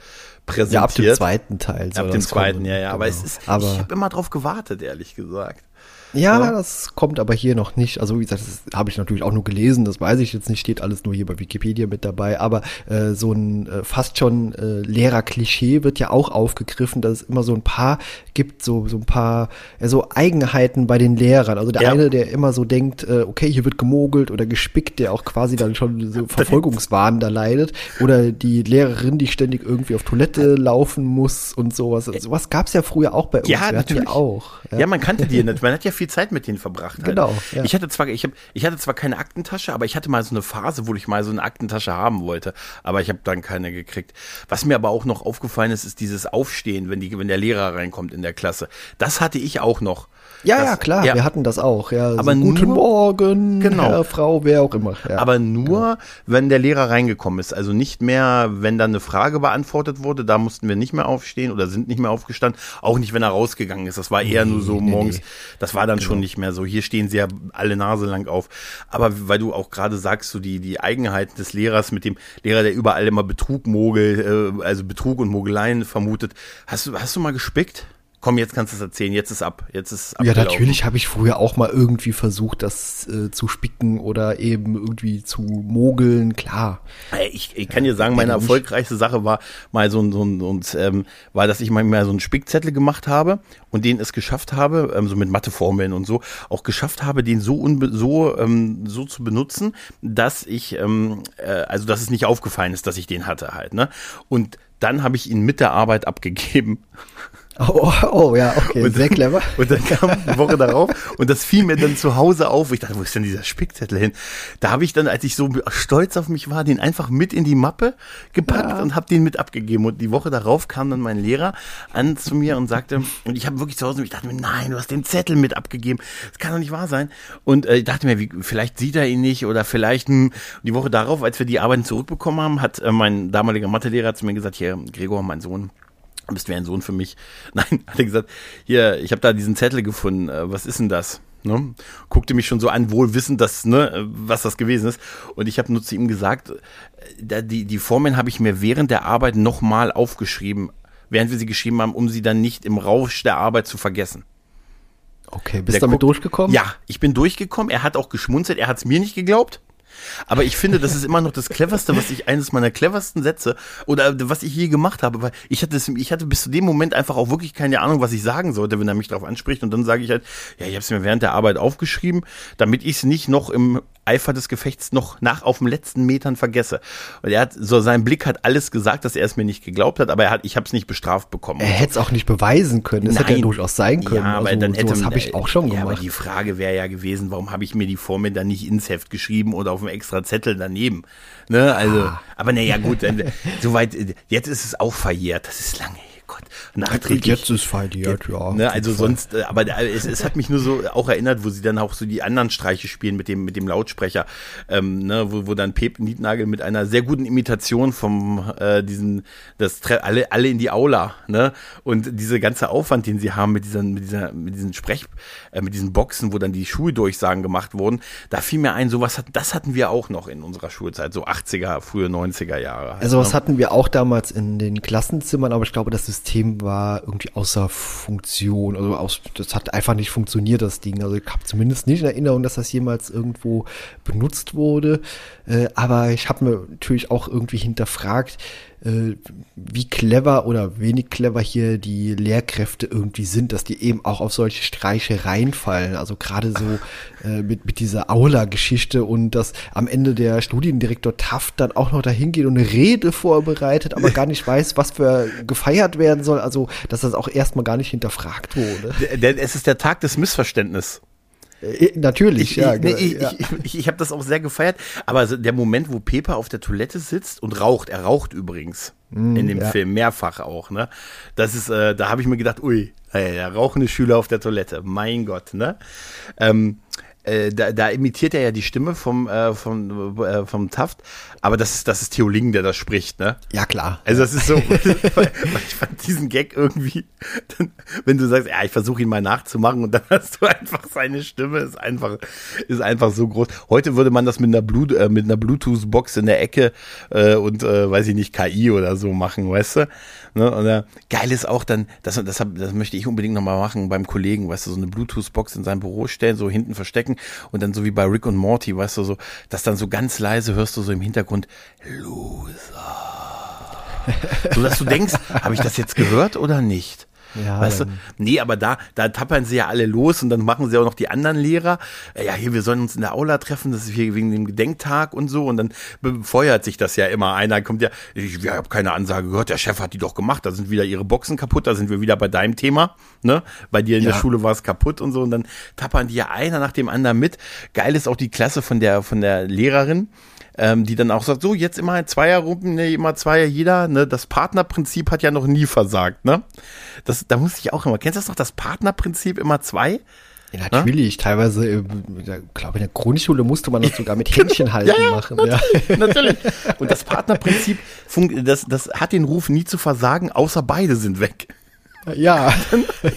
präsentiert. Ja, ab dem zweiten Teil. Ab dem das zweiten, kommen. ja, ja. Aber Genau. es ist, aber ich habe immer drauf gewartet, ehrlich gesagt. Ja, Ja. das kommt aber hier noch nicht. Also wie gesagt, das habe ich natürlich auch nur gelesen, das weiß ich jetzt nicht, steht alles nur hier bei Wikipedia mit dabei. Aber äh, so ein äh, fast schon äh, Lehrer-Klischee wird ja auch aufgegriffen, dass es immer so ein paar gibt, so, so ein paar äh, so Eigenheiten bei den Lehrern. Also der Ja. eine, der immer so denkt, äh, okay, hier wird gemogelt oder gespickt, der auch quasi dann schon so Verfolgungswahn da leidet. Oder die Lehrerin, die ständig irgendwie auf Toilette laufen muss und sowas. Also, sowas gab's ja früher auch bei uns. Ja, natürlich. auch. Ja. man kannte die nicht. Man hat ja viel Zeit mit denen verbracht. Halt. Genau, ja. Ich hatte zwar, ich hab, ich hatte zwar keine Aktentasche, aber ich hatte mal so eine Phase, wo ich mal so eine Aktentasche haben wollte. Aber ich habe dann keine gekriegt. Was mir aber auch noch aufgefallen ist, ist dieses Aufstehen, wenn die, wenn der Lehrer reinkommt in der Klasse. Das hatte ich auch noch. Ja, das, ja, klar, wir hatten das auch. Ja, Aber so, guten nur- Morgen, Genau. Herr, Frau, wer auch immer. Ja. Aber nur, wenn der Lehrer reingekommen ist. Also nicht mehr, wenn dann eine Frage beantwortet wurde, da mussten wir nicht mehr aufstehen oder sind nicht mehr aufgestanden. Auch nicht, wenn er rausgegangen ist. Das war eher nur so Nee, nee, morgens. nee. Das war dann schon nicht mehr so. Hier stehen sie ja alle Nase lang auf. Aber weil du auch gerade sagst, so die, die Eigenheiten des Lehrers mit dem Lehrer, der überall immer Betrug, Mogel, äh, also Betrug und Mogeleien vermutet. Hast du, hast du mal gespickt? Komm, jetzt kannst du es erzählen. Jetzt ist ab. Jetzt ist es ja, natürlich habe ich früher auch mal irgendwie versucht, das äh, zu spicken oder eben irgendwie zu mogeln, klar. Ey, Ich, ich kann dir sagen, meine erfolgreichste Sache war mal so ein, so ein, ein ähm, war, dass ich mal mal so einen Spickzettel gemacht habe und den es geschafft habe, ähm, so mit Matheformeln und so, auch geschafft habe, den so unbe so ähm, so zu benutzen, dass ich, ähm, äh, also dass es nicht aufgefallen ist, dass ich den hatte halt, ne? Und dann habe ich ihn mit der Arbeit abgegeben. Oh, oh, oh ja, okay, Und- sehr clever. Und dann kam die Woche darauf und das fiel mir dann zu Hause auf. Ich dachte, wo ist denn dieser Spickzettel hin? Da habe ich dann, als ich so stolz auf mich war, den einfach mit in die Mappe gepackt und habe den mit abgegeben. Und die Woche darauf kam dann mein Lehrer an zu mir und sagte, und ich habe wirklich zu Hause, ich dachte mir, nein, du hast den Zettel mit abgegeben. Das kann doch nicht wahr sein. Und äh, ich dachte mir, wie, vielleicht sieht er ihn nicht oder vielleicht hm. die Woche darauf, als wir die Arbeiten zurückbekommen haben, hat äh, mein damaliger Mathelehrer zu mir gesagt, hier, Gregor, mein Sohn, Du bist wie ein Sohn für mich. Nein, hat er gesagt, hier, ich habe da diesen Zettel gefunden, äh, was ist denn das? Ne? Guckte mich schon so an, wohl wissend, dass, ne, äh, was das gewesen ist. Und ich habe nur zu ihm gesagt, äh, die, die Formeln habe ich mir während der Arbeit nochmal aufgeschrieben, während wir sie geschrieben haben, um sie dann nicht im Rausch der Arbeit zu vergessen. Okay, bist du damit guckt- durchgekommen? Ja, ich bin durchgekommen. Er hat auch geschmunzelt. Er hat es mir nicht geglaubt. Aber ich finde, das ist immer noch das cleverste, was ich, eines meiner cleversten Sätze oder was ich je gemacht habe, weil ich hatte, ich hatte bis zu dem Moment einfach auch wirklich keine Ahnung, was ich sagen sollte, wenn er mich darauf anspricht. Und dann sage ich halt, ja, ich habe es mir während der Arbeit aufgeschrieben, damit ich es nicht noch im Eifer des Gefechts noch nach auf den letzten Metern vergesse. Und er hat, so sein Blick hat alles gesagt, dass er es mir nicht geglaubt hat, aber er hat, ich habe es nicht bestraft bekommen. Er hätte es auch nicht beweisen können. Das hätte ja Nein. durchaus sein können. Ja, aber also, dann hätte habe ich auch schon Ja, aber gemacht. die Frage wäre ja gewesen, warum habe ich mir die Formel dann nicht ins Heft geschrieben oder auf einem extra Zettel daneben? Ne, also, Ah. aber naja, gut, soweit, jetzt ist es auch verjährt. Das ist lange, Gott, nachträglich. Jetzt ist verliert, ja. Ne, also sonst, äh, aber es, es hat mich nur so auch erinnert, wo sie dann auch so die anderen Streiche spielen mit dem mit dem Lautsprecher, ähm, ne, wo, wo dann Pep Nietnagel mit einer sehr guten Imitation vom äh, diesen das alle alle in die Aula, ne und diese ganze Aufwand, den sie haben mit diesen mit dieser mit diesen Sprech äh, mit diesen Boxen, wo dann die Schuldurchsagen gemacht wurden, da fiel mir ein, sowas hat das hatten wir auch noch in unserer Schulzeit, so 80er, frühe 90er Jahre. halt, Also was ne? hatten wir auch damals in den Klassenzimmern, aber ich glaube, das System war irgendwie außer Funktion. Also aus, das hat einfach nicht funktioniert, das Ding. Also ich habe zumindest nicht in Erinnerung, dass das jemals irgendwo benutzt wurde. Äh, aber ich habe mir natürlich auch irgendwie hinterfragt, äh, wie clever oder wenig clever hier die Lehrkräfte irgendwie sind, dass die eben auch auf solche Streiche reinfallen. Also gerade so äh, mit, mit dieser Aula-Geschichte und dass am Ende der Studiendirektor Taft dann auch noch dahin geht und eine Rede vorbereitet, aber gar nicht weiß, was für gefeiert werden soll. Also, dass das auch erstmal gar nicht hinterfragt wurde. Der- es ist der Tag des Missverständnisses. Äh, natürlich, Ich, ja. ich, nee, ja. ich, ich, ich habe das auch sehr gefeiert. Aber der Moment, wo Pepa auf der Toilette sitzt und raucht, er raucht übrigens in dem Mm, ja. Film mehrfach auch, ne? Das ist, äh, da habe ich mir gedacht, ui, ey, der rauchende Schüler auf der Toilette, mein Gott, ne? Ähm, äh, da, da imitiert er ja die Stimme vom, äh, vom, äh, vom Taft, aber das ist, das ist Theo Ling, der das spricht, ne? ja, klar. Also das ist so, weil ich fand diesen Gag irgendwie, dann, wenn du sagst, ja, ich versuche ihn mal nachzumachen und dann hast du einfach seine Stimme, ist einfach, ist einfach so groß. Heute würde man das mit einer, Blut, äh, mit einer Bluetooth-Box in der Ecke äh, und äh, weiß ich nicht, KI oder so machen, weißt du? Ne? Und, äh, geil ist auch dann, das, das, hab, das möchte ich unbedingt nochmal machen beim Kollegen, weißt du, so eine Bluetooth-Box in sein Büro stellen, so hinten verstecken und dann so wie bei Rick und Morty, weißt du, so, dass dann so ganz leise hörst du so im Hintergrund, so dass du denkst, habe ich das jetzt gehört oder nicht? Ja, weißt du? Nee, aber da, da tappern sie ja alle los und dann machen sie auch noch die anderen Lehrer. Äh, Ja, hier, wir sollen uns in der Aula treffen, das ist hier wegen dem Gedenktag und so. Und dann befeuert sich das ja immer. Einer kommt ja, ich, ich habe keine Ansage gehört, der Chef hat die doch gemacht, da sind wieder ihre Boxen kaputt, da sind wir wieder bei deinem Thema. Ne? Bei dir in der Ja. Schule war es kaputt und so. Und dann tappern die ja einer nach dem anderen mit. Geil ist auch die Klasse von der, von der Lehrerin ähm, die dann auch sagt, so jetzt immer ein Zweierrunden, ne, immer Zweier jeder, ne, das Partnerprinzip hat ja noch nie versagt, ne? Das, da musste ich auch immer, kennst du das noch, das Partnerprinzip immer zwei? Ja, natürlich, teilweise, äh, ich glaube, in der Grundschule musste man das sogar mit Händchen halten machen. Ja. Natürlich. Und das Partnerprinzip, das, das hat den Ruf nie zu versagen, außer beide sind weg. Ja.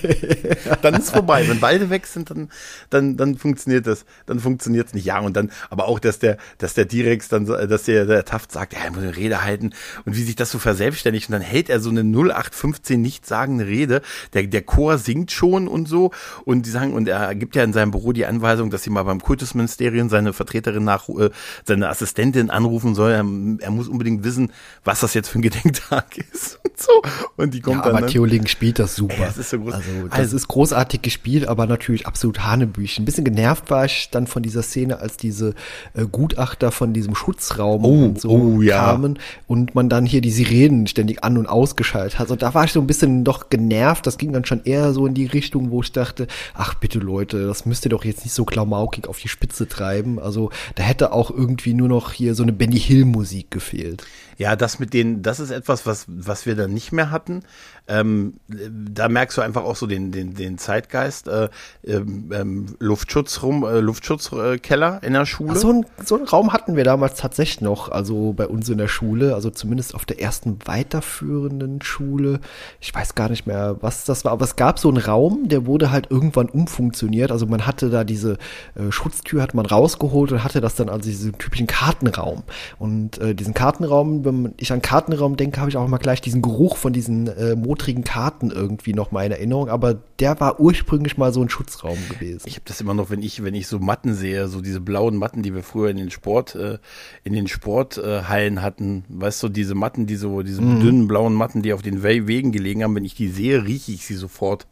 Dann ist vorbei. Wenn beide weg sind, dann, dann, dann funktioniert das. Dann funktioniert es nicht. Ja, und dann, aber auch, dass der, dass der Direx dann, so- dass der, der Taft sagt, ja, er muss eine Rede halten und wie sich das so verselbstständigt und dann hält er so eine 0815 nichtssagende Rede. Der, der Chor singt schon und so und die sagen, und er gibt ja in seinem Büro die Anweisung, dass sie mal beim Kultusministerium seine Vertreterin nach, äh, seine Assistentin anrufen soll. Er, er muss unbedingt wissen, was das jetzt für ein Gedenktag ist und so. Und die kommt Ja, dann. aber ne? Theo spielt das super. Ja, das ist so groß. Also, das Also- ist großartig gespielt, aber natürlich absolut Hanebüchen. Ein bisschen genervt war ich dann von dieser Szene, als diese äh, Gutachter von diesem Schutzraum Oh, und so oh, ja. kamen und man dann hier die Sirenen ständig an- und ausgeschaltet hat. Also da war ich so ein bisschen doch genervt. Das ging dann schon eher so in die Richtung, wo ich dachte, ach bitte Leute, das müsst ihr doch jetzt nicht so klamaukig auf die Spitze treiben. Also da hätte auch irgendwie nur noch hier so eine Benny Hill Musik gefehlt. Ja, das mit den, das ist etwas, was, was wir dann nicht mehr hatten. Ähm, da merkst du einfach auch so den, den, den Zeitgeist. Äh, ähm, ähm, Luftschutzrum, äh, Luftschutzkeller in der Schule. Ach, so, ein, so einen Raum hatten wir damals tatsächlich noch, also bei uns in der Schule, also zumindest auf der ersten weiterführenden Schule. Ich weiß gar nicht mehr, was das war, aber es gab so einen Raum, der wurde halt irgendwann umfunktioniert. Also man hatte da diese äh, Schutztür, hat man rausgeholt und hatte das dann also diesen typischen Kartenraum. Und äh, diesen Kartenraum, wenn ich an Kartenraum denke, habe ich auch immer gleich diesen Geruch von diesen äh, motrigen Karten irgendwie noch mal in Erinnerung, aber der war ursprünglich mal so ein Schutzraum gewesen. Ich habe das immer noch, wenn ich, wenn ich so Matten sehe, so diese blauen Matten, die wir früher in den Sport, äh, in den Sporthallen äh, hatten, weißt du, diese Matten, die so, diese mhm. dünnen blauen Matten, die auf den We Wegen gelegen haben, wenn ich die sehe, rieche ich sie sofort.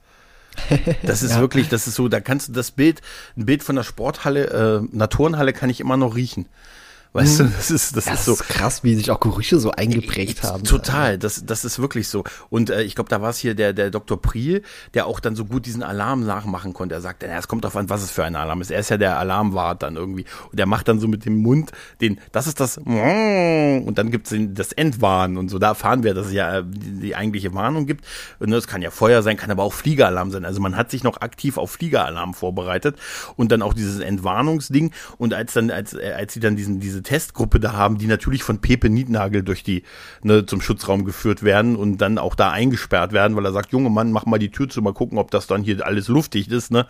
Das ist ja. wirklich, das ist so, da kannst du das Bild, ein Bild von der Sporthalle, äh, einer Turnhalle kann ich immer noch riechen. Weißt du, mhm. das ist, das, das ist so. Ist krass, wie sich auch Gerüche so eingeprägt haben. Total, das, das ist wirklich so. Und äh, ich glaube, da war es hier der, der Dr. Priel, der auch dann so gut diesen Alarm nachmachen konnte. Er sagte, ja, es kommt darauf an, was es für ein Alarm ist. Er ist ja der Alarmwart dann irgendwie. Und der macht dann so mit dem Mund den, das ist das, und dann gibt's den, das Endwarnen und so. Da erfahren wir, dass es ja die, die eigentliche Warnung gibt. Und das kann ja Feuer sein, kann aber auch Fliegeralarm sein. Also man hat sich noch aktiv auf Fliegeralarm vorbereitet und dann auch dieses Entwarnungsding. Und als dann, als, als sie dann diesen, diese Testgruppe da haben, die natürlich von Pepe Niednagel durch die, ne, zum Schutzraum geführt werden und dann auch da eingesperrt werden, weil er sagt, junge Mann, mach mal die Tür zu, mal gucken, ob das dann hier alles luftdicht ist, ne?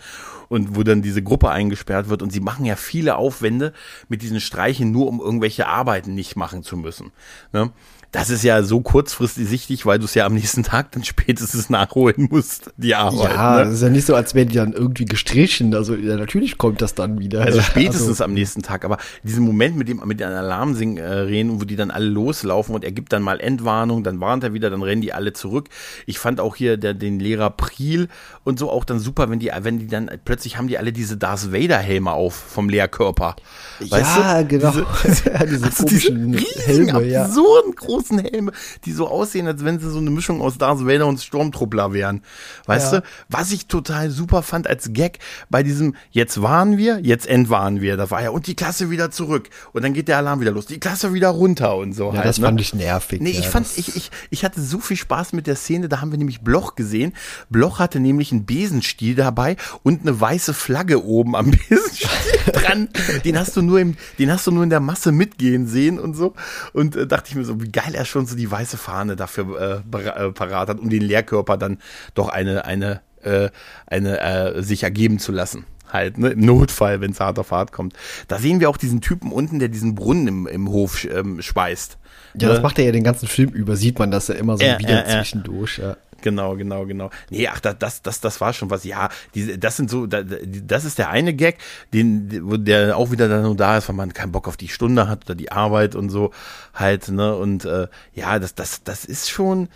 Und wo dann diese Gruppe eingesperrt wird und sie machen ja viele Aufwände mit diesen Streichen nur, um irgendwelche Arbeiten nicht machen zu müssen, ne? Das ist ja so kurzfristig sichtig, weil du es ja am nächsten Tag dann spätestens nachholen musst, die Arbeit. Ja, ne? das ist ja nicht so, als wären die dann irgendwie gestrichen. Also ja, natürlich kommt das dann wieder. Also spätestens also, am nächsten Tag. Aber diesen Moment mit dem mit den Alarmsirenen, äh, wo die dann alle loslaufen und er gibt dann mal Entwarnung, dann warnt er wieder, dann rennen die alle zurück. Ich fand auch hier der, den Lehrer Priel und so auch dann super, wenn die, wenn die dann plötzlich haben die alle diese Darth Vader Helme auf vom Lehrkörper. Weißt ja, du? genau. Diese, diese also komischen diese Helme, ja. absurden großen Helme, die so aussehen, als wenn sie so eine Mischung aus Darth Vader und Stormtruppler wären. Weißt ja. du? Was ich total super fand als Gag bei diesem, jetzt waren wir, jetzt entwarnen wir. Da war ja, und die Klasse wieder zurück. Und dann geht der Alarm wieder los. Die Klasse wieder runter und so. Ja, halt, das ne? fand ich nervig. Nee, ich fand, ich, ich, ich hatte so viel Spaß mit der Szene, da haben wir nämlich Bloch gesehen. Bloch hatte nämlich einen Besenstiel dabei und eine weiße Flagge oben am Besenstiel dran. Den hast du nur im, den hast du nur in der Masse mitgehen sehen und so. Und äh, dachte ich mir so, wie geil er schon so die weiße Fahne dafür äh, äh, parat hat, um den Lehrkörper dann doch eine, eine, äh, eine äh, sich ergeben zu lassen halt, ne, im Notfall, wenn es hart auf hart kommt. Da sehen wir auch diesen Typen unten, der diesen Brunnen im, im Hof ähm, speist. Ja, ne? das macht er ja den ganzen Film über, sieht man das ja immer so äh, wieder äh, zwischendurch, ja. Genau, genau, genau. Nee, ach, das, das, das war schon was. Ja, die, das sind so, das ist der eine Gag, den, der auch wieder dann nur da ist, weil man keinen Bock auf die Stunde hat oder die Arbeit und so halt, ne? Und äh, ja, das, das, das ist schon,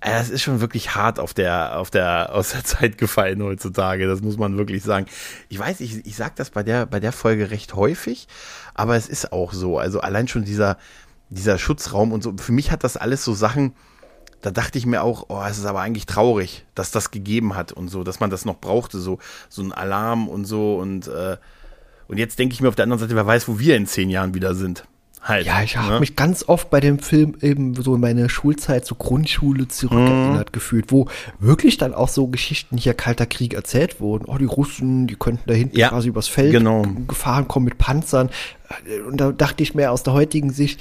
äh, es ist schon wirklich hart auf der, auf der, aus der Zeit gefallen heutzutage. Das muss man wirklich sagen. Ich weiß, ich, ich sag das bei der, bei der Folge recht häufig, aber es ist auch so. Also allein schon dieser, dieser Schutzraum und so. Für mich hat das alles so Sachen, da dachte ich mir auch, oh, es ist aber eigentlich traurig, dass das gegeben hat und so, dass man das noch brauchte, so, so ein Alarm und so und, äh, und jetzt denke ich mir auf der anderen Seite, wer weiß, wo wir in zehn Jahren wieder sind. Halt, ja, ich habe ne? mich ganz oft bei dem Film eben so in meine Schulzeit, so Grundschule zurückerinnert mhm. gefühlt, wo wirklich dann auch so Geschichten hier Kalter Krieg erzählt wurden. Oh, die Russen, die könnten da hinten ja, quasi übers Feld genau. gefahren kommen mit Panzern. Und da dachte ich mir aus der heutigen Sicht,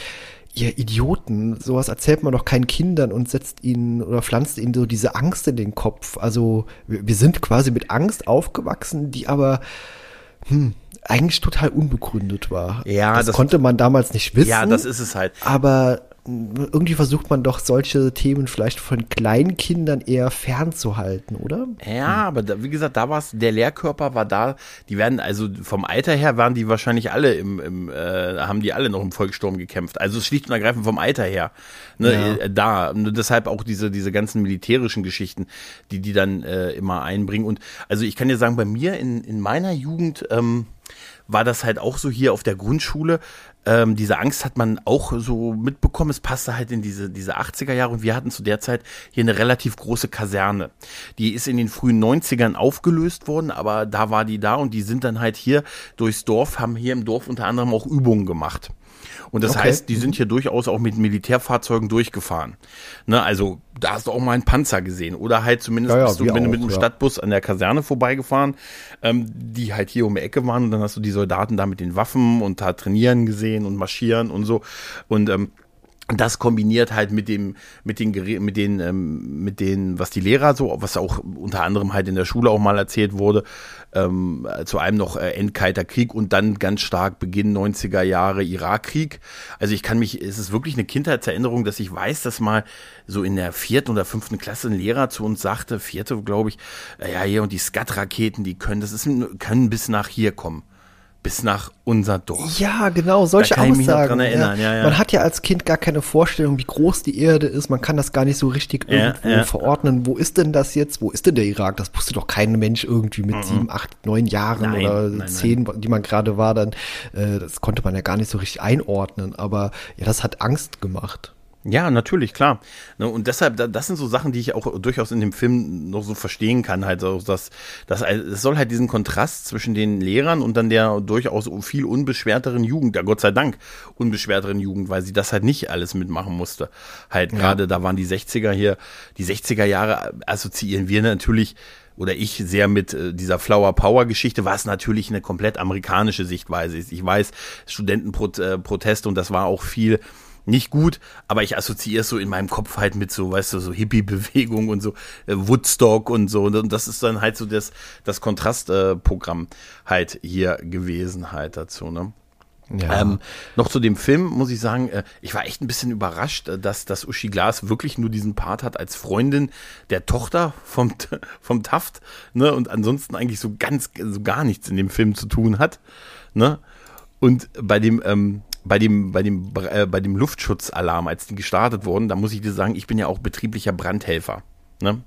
ihr Idioten, sowas erzählt man doch keinen Kindern und setzt ihnen oder pflanzt ihnen so diese Angst in den Kopf. Also wir, wir sind quasi mit Angst aufgewachsen, die aber hm, eigentlich total unbegründet war. Ja, das, das konnte man damals nicht wissen. Ja, das ist es halt. Aber irgendwie versucht man doch solche Themen vielleicht von Kleinkindern eher fernzuhalten, oder? Ja, aber da, wie gesagt, da war es, der Lehrkörper war da, die werden, also vom Alter her waren die wahrscheinlich alle im, im äh, haben die alle noch im Volkssturm gekämpft. Also schlicht und ergreifend vom Alter her. Ne, ja. äh, da. Und deshalb auch diese, diese ganzen militärischen Geschichten, die die dann äh, immer einbringen. Und also ich kann dir sagen, bei mir in, in meiner Jugend, ähm, war das halt auch so hier auf der Grundschule. Ähm, diese Angst hat man auch so mitbekommen. Es passte halt in diese, diese 80er Jahre und wir hatten zu der Zeit hier eine relativ große Kaserne. Die ist in den frühen 90ern aufgelöst worden, aber da war die da und die sind dann halt hier durchs Dorf, haben hier im Dorf unter anderem auch Übungen gemacht. Und das okay. heißt, die sind hier durchaus auch mit Militärfahrzeugen durchgefahren. Ne, also da hast du auch mal einen Panzer gesehen. Oder halt zumindest ja, ja, bist du, wenn auch, mit einem ja. Stadtbus an der Kaserne vorbeigefahren, ähm, die halt hier um die Ecke waren und dann hast du die Soldaten da mit den Waffen und da trainieren gesehen und marschieren und so. Und ähm, das kombiniert halt mit dem mit den Gere- mit den ähm, mit den was die Lehrer so was auch unter anderem halt in der Schule auch mal erzählt wurde ähm, zu einem noch äh, Endkalter Krieg und dann ganz stark Beginn 90er Jahre Irakkrieg. Also ich kann mich es ist wirklich eine Kindheitserinnerung dass ich weiß dass mal so in der vierten oder fünften Klasse ein Lehrer zu uns sagte vierte glaube ich ja hier und die Skat Raketen die können das ist können bis nach hier kommen bis nach unser Dorf Ja, genau, solche Da kann ich mich noch Aussagen. dran erinnern, ja, ja. Man hat ja als Kind gar keine Vorstellung, wie groß die Erde ist. Man kann das gar nicht so richtig Ja, irgendwo ja. verordnen. Wo ist denn das jetzt? Wo ist denn der Irak? Das wusste doch kein Mensch irgendwie mit sieben, acht, neun Jahren Mhm. Nein, oder nein, nein. zehn, die man gerade war. Dann, äh, das konnte man ja gar nicht so richtig einordnen. Aber ja, das hat Angst gemacht. Ja, natürlich, klar. Ne, Und deshalb, da- das sind so Sachen, die ich auch durchaus in dem Film noch so verstehen kann. Halt, so, dass, dass es soll halt diesen Kontrast zwischen den Lehrern und dann der durchaus viel unbeschwerteren Jugend, ja Gott sei Dank unbeschwerteren Jugend, weil sie das halt nicht alles mitmachen musste. Halt gerade, da waren die 60er hier, die 60er Jahre assoziieren wir natürlich oder ich sehr mit äh, dieser Flower Power Geschichte, was natürlich eine komplett amerikanische Sichtweise ist. Ich weiß, Studentenproteste und das war auch viel nicht gut, aber ich assoziiere es so in meinem Kopf halt mit so, weißt du, so Hippie-Bewegung und so äh, Woodstock und so. Und das ist dann halt so das, das Kontrastprogramm äh, halt hier gewesen halt dazu, ne? Ja. Ähm, noch zu dem Film muss ich sagen, äh, ich war echt ein bisschen überrascht, äh, dass, dass Uschi Glas wirklich nur diesen Part hat als Freundin der Tochter vom, vom Taft, ne, und ansonsten eigentlich so ganz, so gar nichts in dem Film zu tun hat, ne. Und bei dem, ähm, bei dem, bei dem, äh, bei dem Luftschutzalarm, als die gestartet wurden, da muss ich dir sagen, ich bin ja auch betrieblicher Brandhelfer, ne.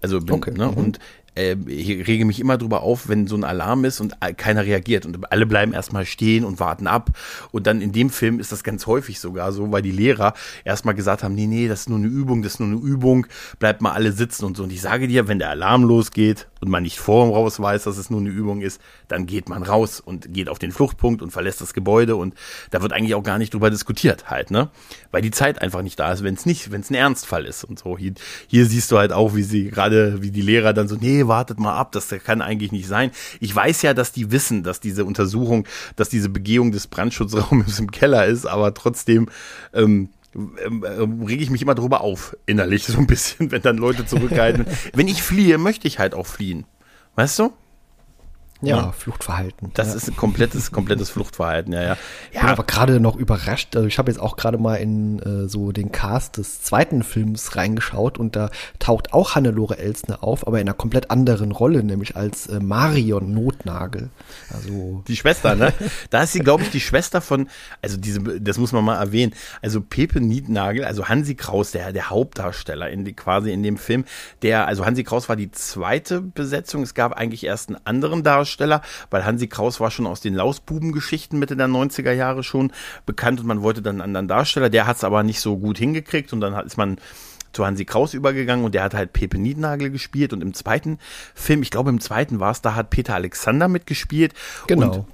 Also bin, Okay, ne, mhm. und äh, ich rege mich immer drüber auf, wenn so ein Alarm ist und keiner reagiert und alle bleiben erstmal stehen und warten ab. Und dann in dem Film ist das ganz häufig sogar so, weil die Lehrer erstmal gesagt haben, nee, nee, das ist nur eine Übung, das ist nur eine Übung, bleibt mal alle sitzen und so. Und ich sage dir, wenn der Alarm losgeht und man nicht vorm raus weiß, dass es nur eine Übung ist, dann geht man raus und geht auf den Fluchtpunkt und verlässt das Gebäude und da wird eigentlich auch gar nicht drüber diskutiert halt, ne? Weil die Zeit einfach nicht da ist, wenn es nicht, wenn es ein Ernstfall ist und so. Hier, hier siehst du halt auch, wie sie gerade, wie die Lehrer dann so, nee, wartet mal ab, das kann eigentlich nicht sein. Ich weiß ja, dass die wissen, dass diese Untersuchung, dass diese Begehung des Brandschutzraumes im Keller ist, aber trotzdem, ähm, rege ich mich immer drüber auf, innerlich so ein bisschen, wenn dann Leute zurückhalten. wenn ich fliehe, möchte ich halt auch fliehen. Weißt du? Ja, ja. Fluchtverhalten. Das ja. ist ein komplettes, komplettes Fluchtverhalten, ja, ja. Ich bin aber gerade noch überrascht. Also ich habe jetzt auch gerade mal in äh, so den Cast des zweiten Films reingeschaut und da taucht auch Hannelore Elsner auf, aber in einer komplett anderen Rolle, nämlich als äh, Marion Notnagel. Also Die Schwester, ne? Da ist sie, glaube ich, die Schwester von, also diese, das muss man mal erwähnen. Also Pepe Nietnagel, also Hansi Kraus, der, der Hauptdarsteller in die, quasi in dem Film, der, also Hansi Kraus war die zweite Besetzung. Es gab eigentlich erst einen anderen Darsteller, weil Hansi Kraus war schon aus den Lausbuben-Geschichten Mitte der 90er Jahre schon bekannt und man wollte dann einen anderen Darsteller. Der hat es aber nicht so gut hingekriegt und dann ist man zu Hansi Kraus übergegangen und der hat halt Pepe Nietnagel gespielt und im zweiten Film, ich glaube im zweiten war es, da hat Peter Alexander mitgespielt. Genau. Und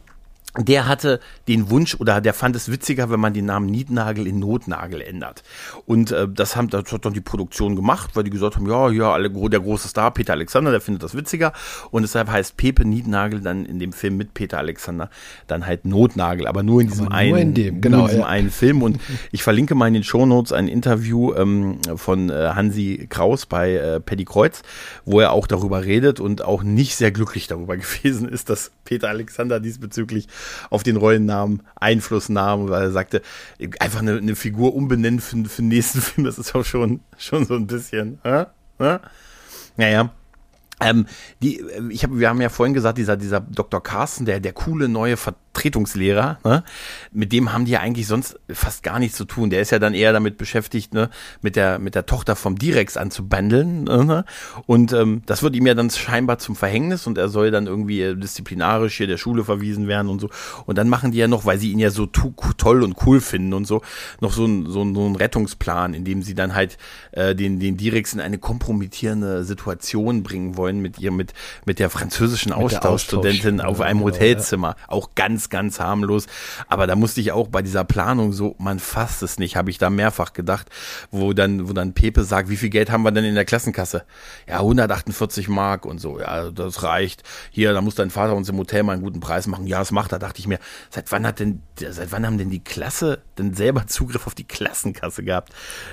der hatte den Wunsch oder der fand es witziger, wenn man den Namen Nietnagel in Notnagel ändert. Und äh, das, haben, das hat dann die Produktion gemacht, weil die gesagt haben, ja, ja, alle, der große Star, Peter Alexander, der findet das witziger. Und deshalb heißt Pepe Nietnagel dann in dem Film mit Peter Alexander dann halt Notnagel, aber nur in diesem Aber einen, nur in dem, genau, in diesem ja. einen Film. Und ich verlinke mal in den Shownotes ein Interview ähm, von äh, Hansi Kraus bei äh, Paddy Kreuz, wo er auch darüber redet und auch nicht sehr glücklich darüber gewesen ist, dass Peter Alexander diesbezüglich auf den Rollennamen Einfluss nahm, weil er sagte, einfach eine, eine Figur umbenennen für, für den nächsten Film, das ist auch schon, schon so ein bisschen. Äh? Äh? Naja. Ähm, die, äh, ich hab, wir haben ja vorhin gesagt, dieser, dieser Dr. Carsten, der, der coole neue Vertretungslehrer, ne? mit dem haben die ja eigentlich sonst fast gar nichts zu tun. Der ist ja dann eher damit beschäftigt, ne? mit, der, mit der Tochter vom Direx anzubandeln. Ne? Und ähm, das wird ihm ja dann scheinbar zum Verhängnis und er soll dann irgendwie äh, disziplinarisch hier der Schule verwiesen werden und so. Und dann machen die ja noch, weil sie ihn ja so toll und cool finden und so, noch so ein, so ein, so ein Rettungsplan, in dem sie dann halt äh, den, den Direx in eine kompromittierende Situation bringen wollen mit ihr, mit, mit der französischen Austauschstudentin Austausch- auf einem genau, Hotelzimmer. Auch ganz ganz, harmlos. Aber da musste ich auch bei dieser Planung so, man fasst es nicht, habe ich da mehrfach gedacht, wo dann, wo dann Pepe sagt, wie viel Geld haben wir denn in der Klassenkasse? Ja, 148 Mark und so. Ja, das reicht. Hier, da muss dein Vater uns im Hotel mal einen guten Preis machen. Ja, das macht er. Dachte ich mir, seit wann hat denn, seit wann haben denn die Klasse denn selber Zugriff auf die Klassenkasse gehabt?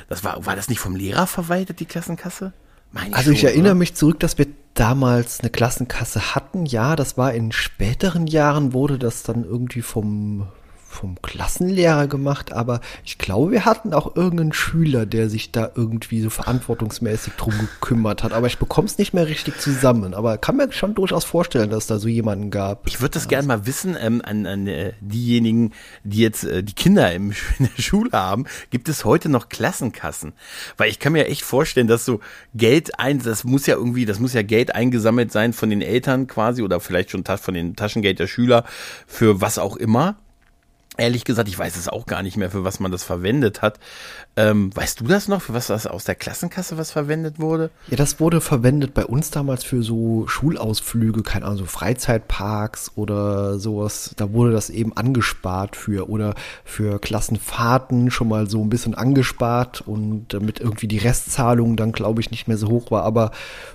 Das war, war das nicht vom Lehrer verwaltet, die Klassenkasse? Meine also ich schon, erinnere oder? mich zurück, dass wir damals eine Klassenkasse hatten. Ja, das war in späteren Jahren, wurde das dann irgendwie vom vom Klassenlehrer gemacht, aber ich glaube, wir hatten auch irgendeinen Schüler, der sich da irgendwie so verantwortungsmäßig drum gekümmert hat. Aber ich bekomme es nicht mehr richtig zusammen. Aber kann mir schon durchaus vorstellen, dass da so jemanden gab. Ich würde das gerne mal wissen ähm, an, an äh, diejenigen, die jetzt äh, die Kinder im, in der Schule haben. Gibt es heute noch Klassenkassen? Weil ich kann mir echt vorstellen, dass so Geld ein, das muss ja irgendwie, das muss ja Geld eingesammelt sein von den Eltern quasi oder vielleicht schon von den Taschengeld der Schüler für was auch immer. Ehrlich gesagt, ich weiß es auch gar nicht mehr, für was man das verwendet hat. Ähm, weißt du das noch, für was das aus der Klassenkasse was verwendet wurde? Ja, das wurde verwendet bei uns damals für so Schulausflüge, keine Ahnung, so Freizeitparks oder sowas. Da wurde das eben angespart für oder für Klassenfahrten schon mal so ein bisschen angespart und damit irgendwie die Restzahlung dann, glaube ich, nicht mehr so hoch war. Aber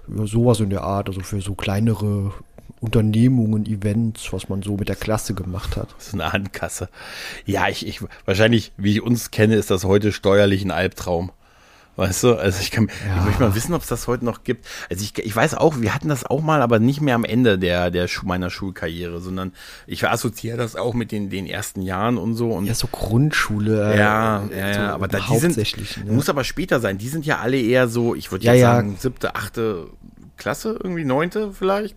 sowas in der Art, also für so kleinere Unternehmungen, Events, was man so mit der Klasse gemacht hat. So eine Handkasse. Ja, ich, ich, wahrscheinlich, wie ich uns kenne, ist das heute steuerlich ein Albtraum. Weißt du, also ich kann, ja. ich möchte mal wissen, ob es das heute noch gibt. Also ich, ich weiß auch, wir hatten das auch mal, aber nicht mehr am Ende der, der meiner Schulkarriere, sondern ich assoziiere das auch mit den, den ersten Jahren und so. Und ja, so Grundschule. Ja, ja, so aber da, die sind, ne? muss aber später sein. Die sind ja alle eher so, ich würde ja, jetzt sagen, siebte, achte Klasse, irgendwie neunte vielleicht.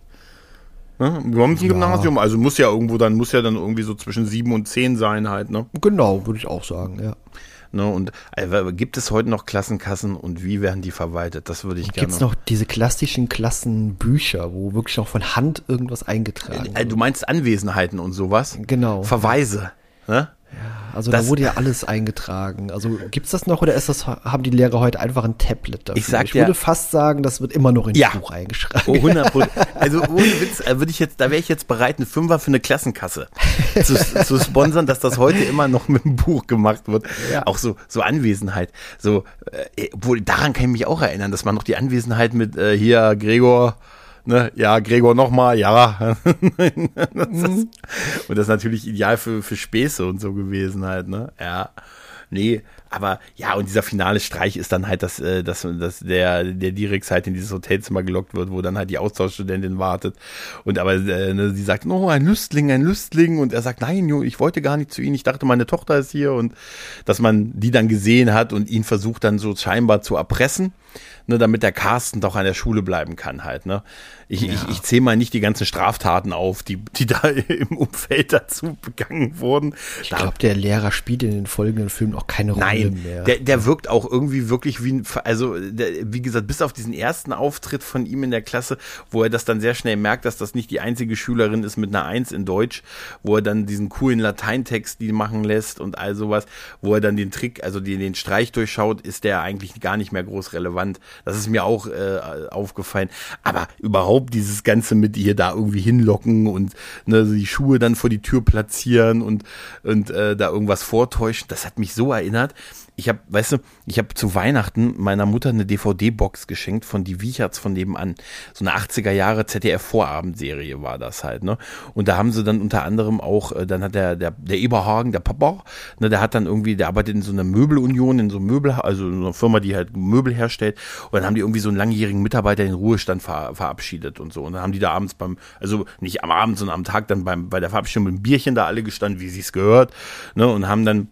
Ne? Wir haben ein ja. Gymnasium, also muss ja irgendwo dann, muss ja dann irgendwie so zwischen sieben und zehn sein halt, ne? Genau, würde ich auch sagen, ja. Ne, und äh, gibt es heute noch Klassenkassen und wie werden die verwaltet? Das würde ich gerne. Gibt es noch diese klassischen Klassenbücher, wo wirklich noch von Hand irgendwas eingetragen äh, wird? Du meinst Anwesenheiten und sowas? Genau. Verweise. Ne? Ja, also das, da wurde ja alles eingetragen. Also gibt's das noch oder ist das, haben die Lehrer heute einfach ein Tablet dafür? Ich, sag ich würde fast sagen, das wird immer noch in ja. Buch eingeschrieben. Oh, 100 Also ohne Witz, äh, würde ich jetzt, da wäre ich jetzt bereit, eine Fünfer für eine Klassenkasse zu, zu sponsern, dass das heute immer noch mit dem Buch gemacht wird. Ja. Auch so, so Anwesenheit. So, äh, obwohl, daran kann ich mich auch erinnern, dass man noch die Anwesenheit mit äh, hier Gregor ne, ja, Gregor nochmal, ja. das ist, und das ist natürlich ideal für, für Späße und so gewesen halt, ne? Ja. Nee, aber ja, und dieser finale Streich ist dann halt, dass, äh, dass, dass der, der Dirix halt in dieses Hotelzimmer gelockt wird, wo dann halt die Austauschstudentin wartet. Und aber äh, ne, sie sagt, oh, ein Lüstling, ein Lüstling. Und er sagt, nein, Jo, ich wollte gar nicht zu Ihnen, ich dachte, meine Tochter ist hier. Und dass man die dann gesehen hat und ihn versucht dann so scheinbar zu erpressen ne, damit der Carsten doch an der Schule bleiben kann halt, ne. Ich, ja. ich, ich zähle mal nicht die ganzen Straftaten auf, die, die da im Umfeld dazu begangen wurden. Ich glaube, der Lehrer spielt in den folgenden Filmen auch keine Rolle Nein, mehr. Der, der wirkt auch irgendwie wirklich wie, also der, wie gesagt, bis auf diesen ersten Auftritt von ihm in der Klasse, wo er das dann sehr schnell merkt, dass das nicht die einzige Schülerin ist mit einer Eins in Deutsch, wo er dann diesen coolen Lateintext die machen lässt und all sowas, wo er dann den Trick, also den, den Streich durchschaut, ist der eigentlich gar nicht mehr groß relevant. Das ist mir auch äh, aufgefallen. Aber überhaupt dieses Ganze mit ihr da irgendwie hinlocken und ne, die Schuhe dann vor die Tür platzieren und, und äh, da irgendwas vortäuschen, das hat mich so erinnert ich habe, weißt du, ich habe zu Weihnachten meiner Mutter eine DVD-Box geschenkt von die Wiecherts von nebenan. So eine 80er Jahre ZDF-Vorabendserie war das halt, ne? Und da haben sie dann unter anderem auch, äh, dann hat der, der, der Eberhagen, der Papa, ne, der hat dann irgendwie, der arbeitet in so einer Möbelunion, in so einem Möbel, also in einer Firma, die halt Möbel herstellt. Und dann haben die irgendwie so einen langjährigen Mitarbeiter in Ruhestand ver, verabschiedet und so. Und dann haben die da abends beim, also nicht am Abend, sondern am Tag dann beim, bei der Verabschiedung mit dem Bierchen da alle gestanden, wie sie es gehört, ne? Und haben dann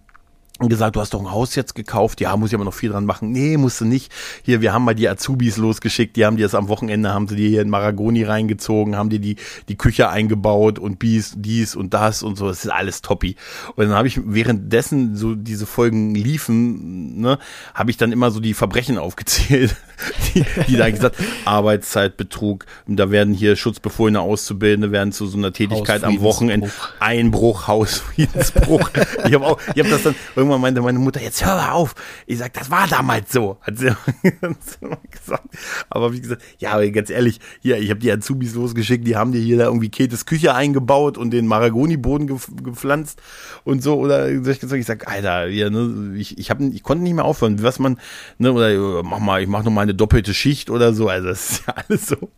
gesagt, du hast doch ein Haus jetzt gekauft. Ja, muss ich aber noch viel dran machen. Nee, musst du nicht. Hier, wir haben mal die Azubis losgeschickt. Die haben dir das am Wochenende, haben sie dir hier in Maragoni reingezogen, haben dir die, die Küche eingebaut und dies, dies und das und so. Das ist alles toppi. Und dann habe ich währenddessen so diese Folgen liefen, ne, habe ich dann immer so die Verbrechen aufgezählt, die, die da gesagt, Arbeitszeitbetrug. Da werden hier Schutzbefohlene Auszubildende werden zu so einer Tätigkeit am Wochenende Einbruch, Hausfriedensbruch. ich habe auch, ich habe das dann irgendwann meinte meine Mutter, jetzt hör auf. Ich sag, das war damals so, hat sie gesagt. Aber wie gesagt, ja, aber ganz ehrlich, hier, ich habe die Azubis losgeschickt, die haben dir hier da irgendwie Ketes Küche eingebaut und den Maragoni-Boden ge gepflanzt und so. Oder ich sag, Alter, ja, ne, ich, ich, hab, ich konnte nicht mehr aufhören. Was man, ne, oder mach mal, ich mach noch mal eine doppelte Schicht oder so. Also das ist ja alles so.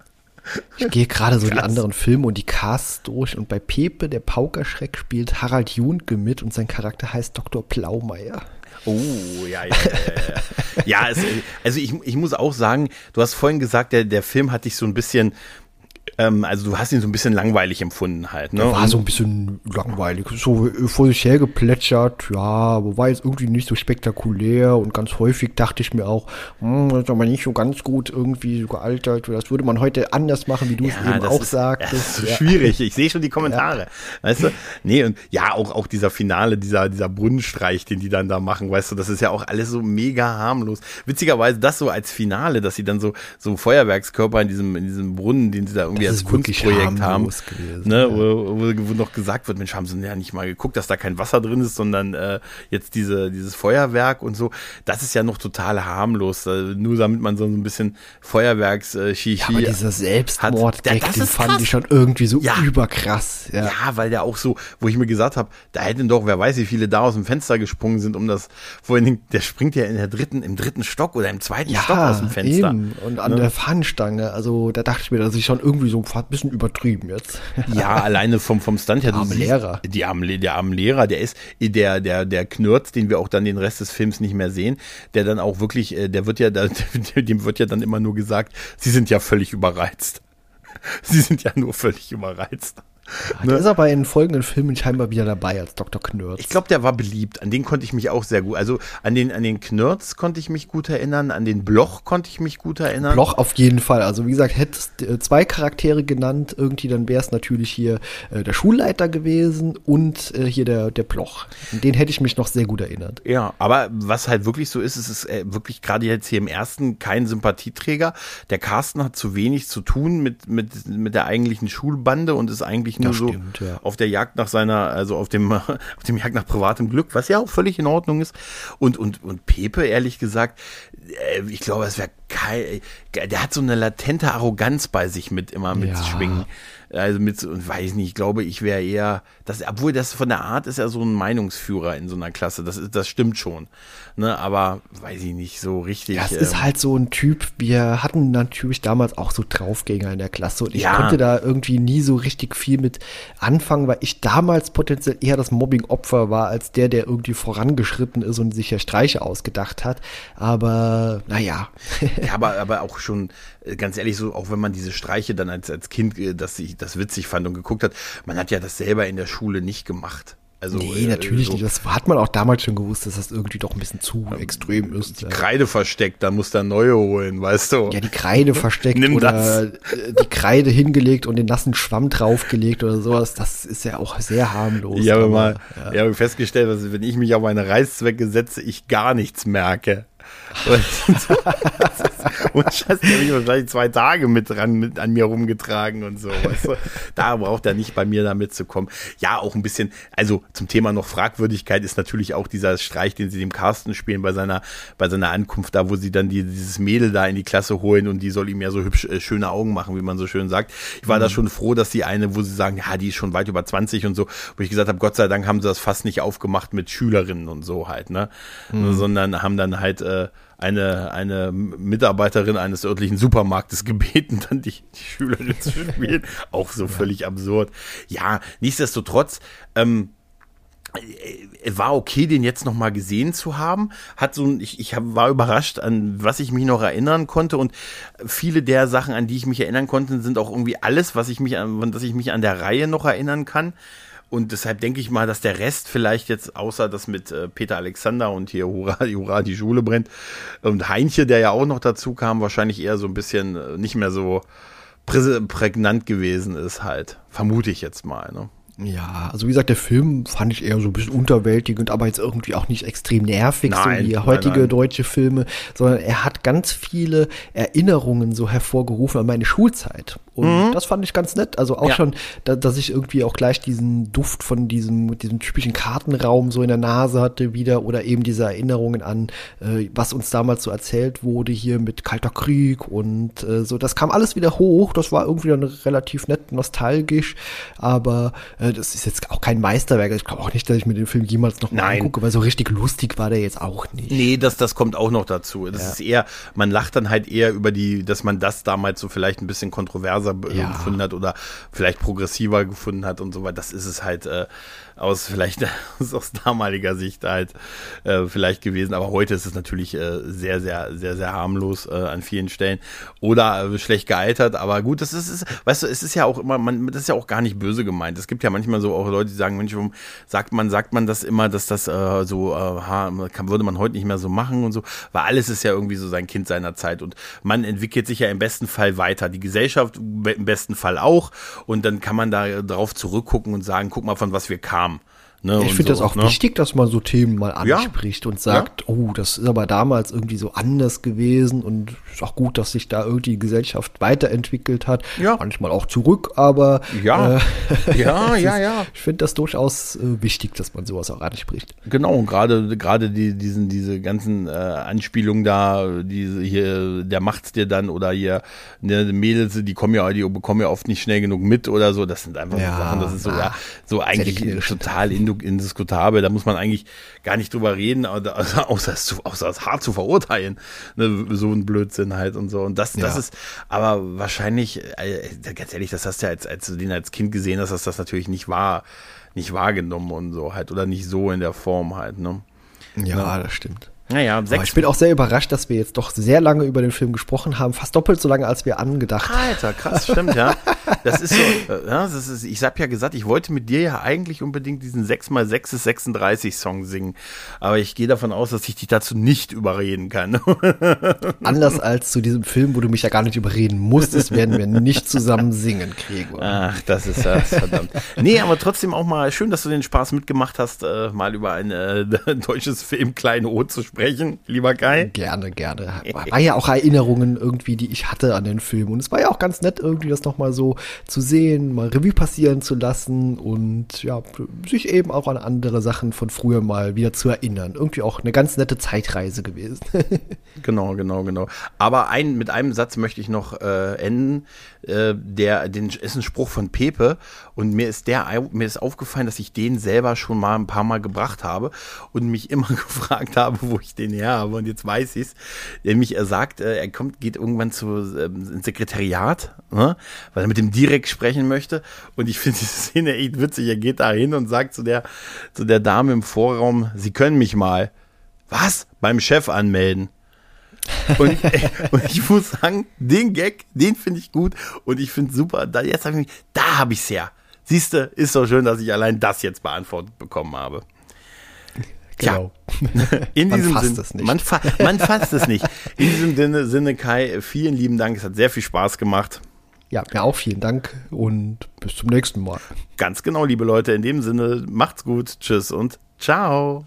Ich gehe gerade so Krass. die anderen Filme und die Casts durch und bei Pepe, der Paukerschreck, spielt Harald Junke mit und sein Charakter heißt Dr. Plaumeier. Oh, ja, ja, ja. Ja, ja es, also ich, ich muss auch sagen, du hast vorhin gesagt, der, der Film hat dich so ein bisschen ähm, also du hast ihn so ein bisschen langweilig empfunden halt. Ne? War so ein bisschen langweilig, so vor sich her geplätschert, ja, aber war jetzt irgendwie nicht so spektakulär und ganz häufig dachte ich mir auch, hm, das ist aber nicht so ganz gut irgendwie so gealtert, das würde man heute anders machen, wie du ja, es eben auch ist, sagtest. Das ist so ja. schwierig, ich sehe schon die Kommentare, ja. weißt du? Nee, und ja, auch, auch dieser Finale, dieser, dieser Brunnenstreich, den die dann da machen, weißt du, das ist ja auch alles so mega harmlos. Witzigerweise das so als Finale, dass sie dann so, so Feuerwerkskörper in diesem, in diesem Brunnen, den sie da irgendwie das als Kunstprojekt haben, gewesen, ne, ja. wo, wo, noch gesagt wird, Mensch, haben sie ja nicht mal geguckt, dass da kein Wasser drin ist, sondern äh, jetzt diese, dieses Feuerwerk und so. Das ist ja noch total harmlos, äh, nur damit man so ein bisschen Feuerwerks äh, ja, aber dieser Selbstmord, hat, den fand krass. ich schon irgendwie so ja. überkrass. Ja. ja, weil der auch so, wo ich mir gesagt habe, da hätten doch, wer weiß, wie viele da aus dem Fenster gesprungen sind, um das, vor allen Dingen, der springt ja in der dritten, im dritten Stock oder im zweiten ja, Stock aus dem Fenster. Eben. Und an ne? der Fahnenstange, also da dachte ich mir, dass ich schon irgendwie so ein bisschen übertrieben jetzt. Ja, alleine vom, vom Stand her. Der arme Lehrer. Die arme, der arme Lehrer, der ist, der, der, der Knirz, den wir auch dann den Rest des Films nicht mehr sehen, der dann auch wirklich, äh, der wird ja, dem wird ja dann immer nur gesagt, sie sind ja völlig überreizt. Sie sind ja nur völlig überreizt. Ne? Der ist aber in folgenden Filmen scheinbar wieder dabei als Dr. Knirz. Ich glaube, der war beliebt. An den konnte ich mich auch sehr gut. Also an den, an den Knirz konnte ich mich gut erinnern, an den Bloch konnte ich mich gut erinnern. Bloch auf jeden Fall. Also wie gesagt, hättest äh, zwei Charaktere genannt, irgendwie, dann wäre es natürlich hier äh, der Schulleiter gewesen und äh, hier der, der Bloch. An den hätte ich mich noch sehr gut erinnert. Ja, aber was halt wirklich so ist, ist es äh, wirklich gerade jetzt hier im ersten kein Sympathieträger. Der Carsten hat zu wenig zu tun mit, mit, mit der eigentlichen Schulbande und ist eigentlich nur so stimmt, ja. auf der Jagd nach seiner, also auf dem, auf dem Jagd nach privatem Glück, was ja auch völlig in Ordnung ist. Und, und, und Pepe, ehrlich gesagt, äh, ich glaube, es wäre kein, der hat so eine latente Arroganz bei sich mit immer mitzuschwingen. Ja. Also mit, und weiß nicht, ich glaube, ich wäre eher, das, obwohl das von der Art ist er so ein Meinungsführer in so einer Klasse. Das ist, das stimmt schon. Ne, aber weiß ich nicht so richtig. Ja, es ähm, ist halt so ein Typ, wir hatten natürlich damals auch so Draufgänger in der Klasse und ich ja. konnte da irgendwie nie so richtig viel mit anfangen, weil ich damals potenziell eher das Mobbing-Opfer war, als der, der irgendwie vorangeschritten ist und sich ja Streiche ausgedacht hat. Aber naja. ja, aber, aber auch schon, äh, ganz ehrlich, so, auch wenn man diese Streiche dann als, als Kind, äh, dass ich das witzig fand und geguckt hat, man hat ja das selber in der Schule nicht gemacht. Also, nee, äh, natürlich so, nicht. Das hat man auch damals schon gewusst, dass das irgendwie doch ein bisschen zu ähm, extrem ist. Die Kreide versteckt, da muss der neue holen, weißt du? Ja, die Kreide versteckt Nimm oder das. Die Kreide hingelegt und den nassen Schwamm draufgelegt oder sowas. Das ist ja auch sehr harmlos. Ich habe mal ja. ich habe festgestellt, dass wenn ich mich auf meine Reißzwecke setze, ich gar nichts merke. Und Scheiß, der habe ich wahrscheinlich zwei Tage mit dran, mit an mir rumgetragen und so. Weißt du? Da braucht er nicht bei mir da mitzukommen. Ja, auch ein bisschen, also zum Thema noch Fragwürdigkeit ist natürlich auch dieser Streich, den sie dem Carsten spielen bei seiner, bei seiner Ankunft da, wo sie dann die, dieses Mädel da in die Klasse holen und die soll ihm ja so hübsch, äh, schöne Augen machen, wie man so schön sagt. Ich war mhm. da schon froh, dass die eine, wo sie sagen, ja, die ist schon weit über 20 und so, wo ich gesagt habe, Gott sei Dank haben sie das fast nicht aufgemacht mit Schülerinnen und so halt, ne? Mhm. Sondern haben dann halt äh, eine, eine Mitarbeiterin eines örtlichen Supermarktes gebeten, dann die, die Schülerin zu spielen. Auch so völlig absurd. Ja, nichtsdestotrotz, ähm, äh, war okay, den jetzt noch mal gesehen zu haben. Hat so, ich, ich war überrascht, an was ich mich noch erinnern konnte und viele der Sachen, an die ich mich erinnern konnte, sind auch irgendwie alles, was ich mich an, dass ich mich an der Reihe noch erinnern kann. Und deshalb denke ich mal, dass der Rest vielleicht jetzt, außer das mit äh, Peter Alexander und hier Hurra, Hurra, die Schule brennt, und Heinche, der ja auch noch dazu kam, wahrscheinlich eher so ein bisschen äh, nicht mehr so prägnant gewesen ist halt. Vermute ich jetzt mal, ne? Ja, also wie gesagt, der Film fand ich eher so ein bisschen unterwältigend, aber jetzt irgendwie auch nicht extrem nervig, Nein, so wie nein, heutige nein. deutsche Filme, sondern er hat ganz viele Erinnerungen so hervorgerufen an meine Schulzeit. Und das fand ich ganz nett. Also auch Mhm. Ja. schon, da, dass ich irgendwie auch gleich diesen Duft von diesem, diesem typischen Kartenraum so in der Nase hatte wieder oder eben diese Erinnerungen an, äh, was uns damals so erzählt wurde hier mit Kalter Krieg und äh, so. Das kam alles wieder hoch. Das war irgendwie dann relativ nett nostalgisch, aber das ist jetzt auch kein Meisterwerk. Ich glaube auch nicht, dass ich mir den Film jemals noch mal angucke, weil so richtig lustig war der jetzt auch nicht. Nee, das, das kommt auch noch dazu. Das ist eher, man lacht dann halt eher über die, dass man das damals so vielleicht ein bisschen kontroverser Ja. gefunden hat oder vielleicht progressiver gefunden hat und so weiter. Das ist es halt äh, aus vielleicht aus, damaliger Sicht halt äh, vielleicht gewesen. Aber heute ist es natürlich äh, sehr, sehr, sehr, sehr harmlos äh, an vielen Stellen oder äh, schlecht gealtert. Aber gut, das ist, ist, weißt du, es ist ja auch immer, man, das ist ja auch gar nicht böse gemeint. Es gibt ja manchmal so auch Leute, die sagen, Mensch, warum sagt man, sagt man das immer, dass das äh, so, äh, kann, würde man heute nicht mehr so machen und so, weil alles ist ja irgendwie so sein Kind seiner Zeit und man entwickelt sich ja im besten Fall weiter. Die Gesellschaft im besten Fall auch und dann kann man da drauf zurückgucken und sagen, guck mal, von was wir kamen. Ne, Ich finde so, das auch ne? wichtig, dass man so Themen mal Ja. anspricht und sagt, oh, das ist aber damals irgendwie so anders gewesen und ist auch gut, dass sich da irgendwie die Gesellschaft weiterentwickelt hat. Ja. Manchmal auch zurück, aber Ja. äh, Ja, ja, ist- ja. Ich finde das durchaus äh, wichtig, dass man sowas auch anspricht. Genau, und gerade gerade die diesen diese ganzen äh, Anspielungen da, diese hier der macht's dir dann oder hier ne, Mädels, die kommen ja die bekommen ja oft nicht schnell genug mit oder so, das sind einfach Ja, so Sachen, das ist so ah, ja so eigentlich total indu- indiskutabel, da muss man eigentlich gar nicht drüber reden, also, außer es außer es hart zu verurteilen, ne, so ein Blödsinn halt und so und das das Ja. ist aber wahrscheinlich äh, ganz ehrlich, das hast du ja als als du den als Kind gesehen hast, dass das natürlich nicht wahr nicht wahrgenommen und so halt oder nicht so in der Form halt, ne? Ja, das stimmt. Naja, Aber sechs. ich bin auch sehr überrascht, dass wir jetzt doch sehr lange über den Film gesprochen haben, fast doppelt so lange, als wir angedacht haben. Alter, krass, stimmt, ja. Das ist so, äh, ja, das ist, ich hab ja gesagt, ich wollte mit dir ja eigentlich unbedingt diesen 6x6 ist 36 Song singen. Aber ich gehe davon aus, dass ich dich dazu nicht überreden kann. Anders als zu diesem Film, wo du mich ja gar nicht überreden musstest, werden wir nicht zusammen singen, Gregor. Ach, das ist das, verdammt. Nee, aber trotzdem auch mal schön, dass du den Spaß mitgemacht hast, äh, mal über ein äh, deutsches Film Kleine O zu sprechen, lieber Kai. Gerne, gerne. War, war ja auch Erinnerungen irgendwie, die ich hatte an den Film. Und es war ja auch ganz nett, irgendwie das nochmal so zu sehen, mal Revue passieren zu lassen und ja, sich eben auch an andere Sachen von früher mal wieder zu erinnern. Irgendwie auch eine ganz nette Zeitreise gewesen. Genau, genau, genau. Aber ein, mit einem Satz möchte ich noch äh, enden. Äh, der, den ist ein Spruch von Pepe und mir ist der, mir ist aufgefallen, dass ich den selber schon mal ein paar Mal gebracht habe und mich immer gefragt habe, wo ich den her habe. Und jetzt weiß ich's. Nämlich er sagt, äh, er kommt, geht irgendwann zu ähm, ins Sekretariat, ne? weil er mit dem direkt sprechen möchte. Und ich finde diese Szene echt witzig. Er geht da hin und sagt zu der, zu der Dame im Vorraum, Sie können mich mal. Was? Beim Chef anmelden. Und, äh, und ich muss sagen, den Gag, den finde ich gut und ich finde super. Da jetzt habe ich mich, da habe ich's her. Siehste, ist so schön, dass ich allein das jetzt beantwortet bekommen habe. Genau. In Man diesem fasst Sinn- es nicht. Man, fa man fasst es nicht. In diesem Sinne, Sinne, Kai, vielen lieben Dank. Es hat sehr viel Spaß gemacht. Ja, mir auch vielen Dank und bis zum nächsten Mal. Ganz genau, liebe Leute. In dem Sinne, macht's gut. Tschüss und ciao.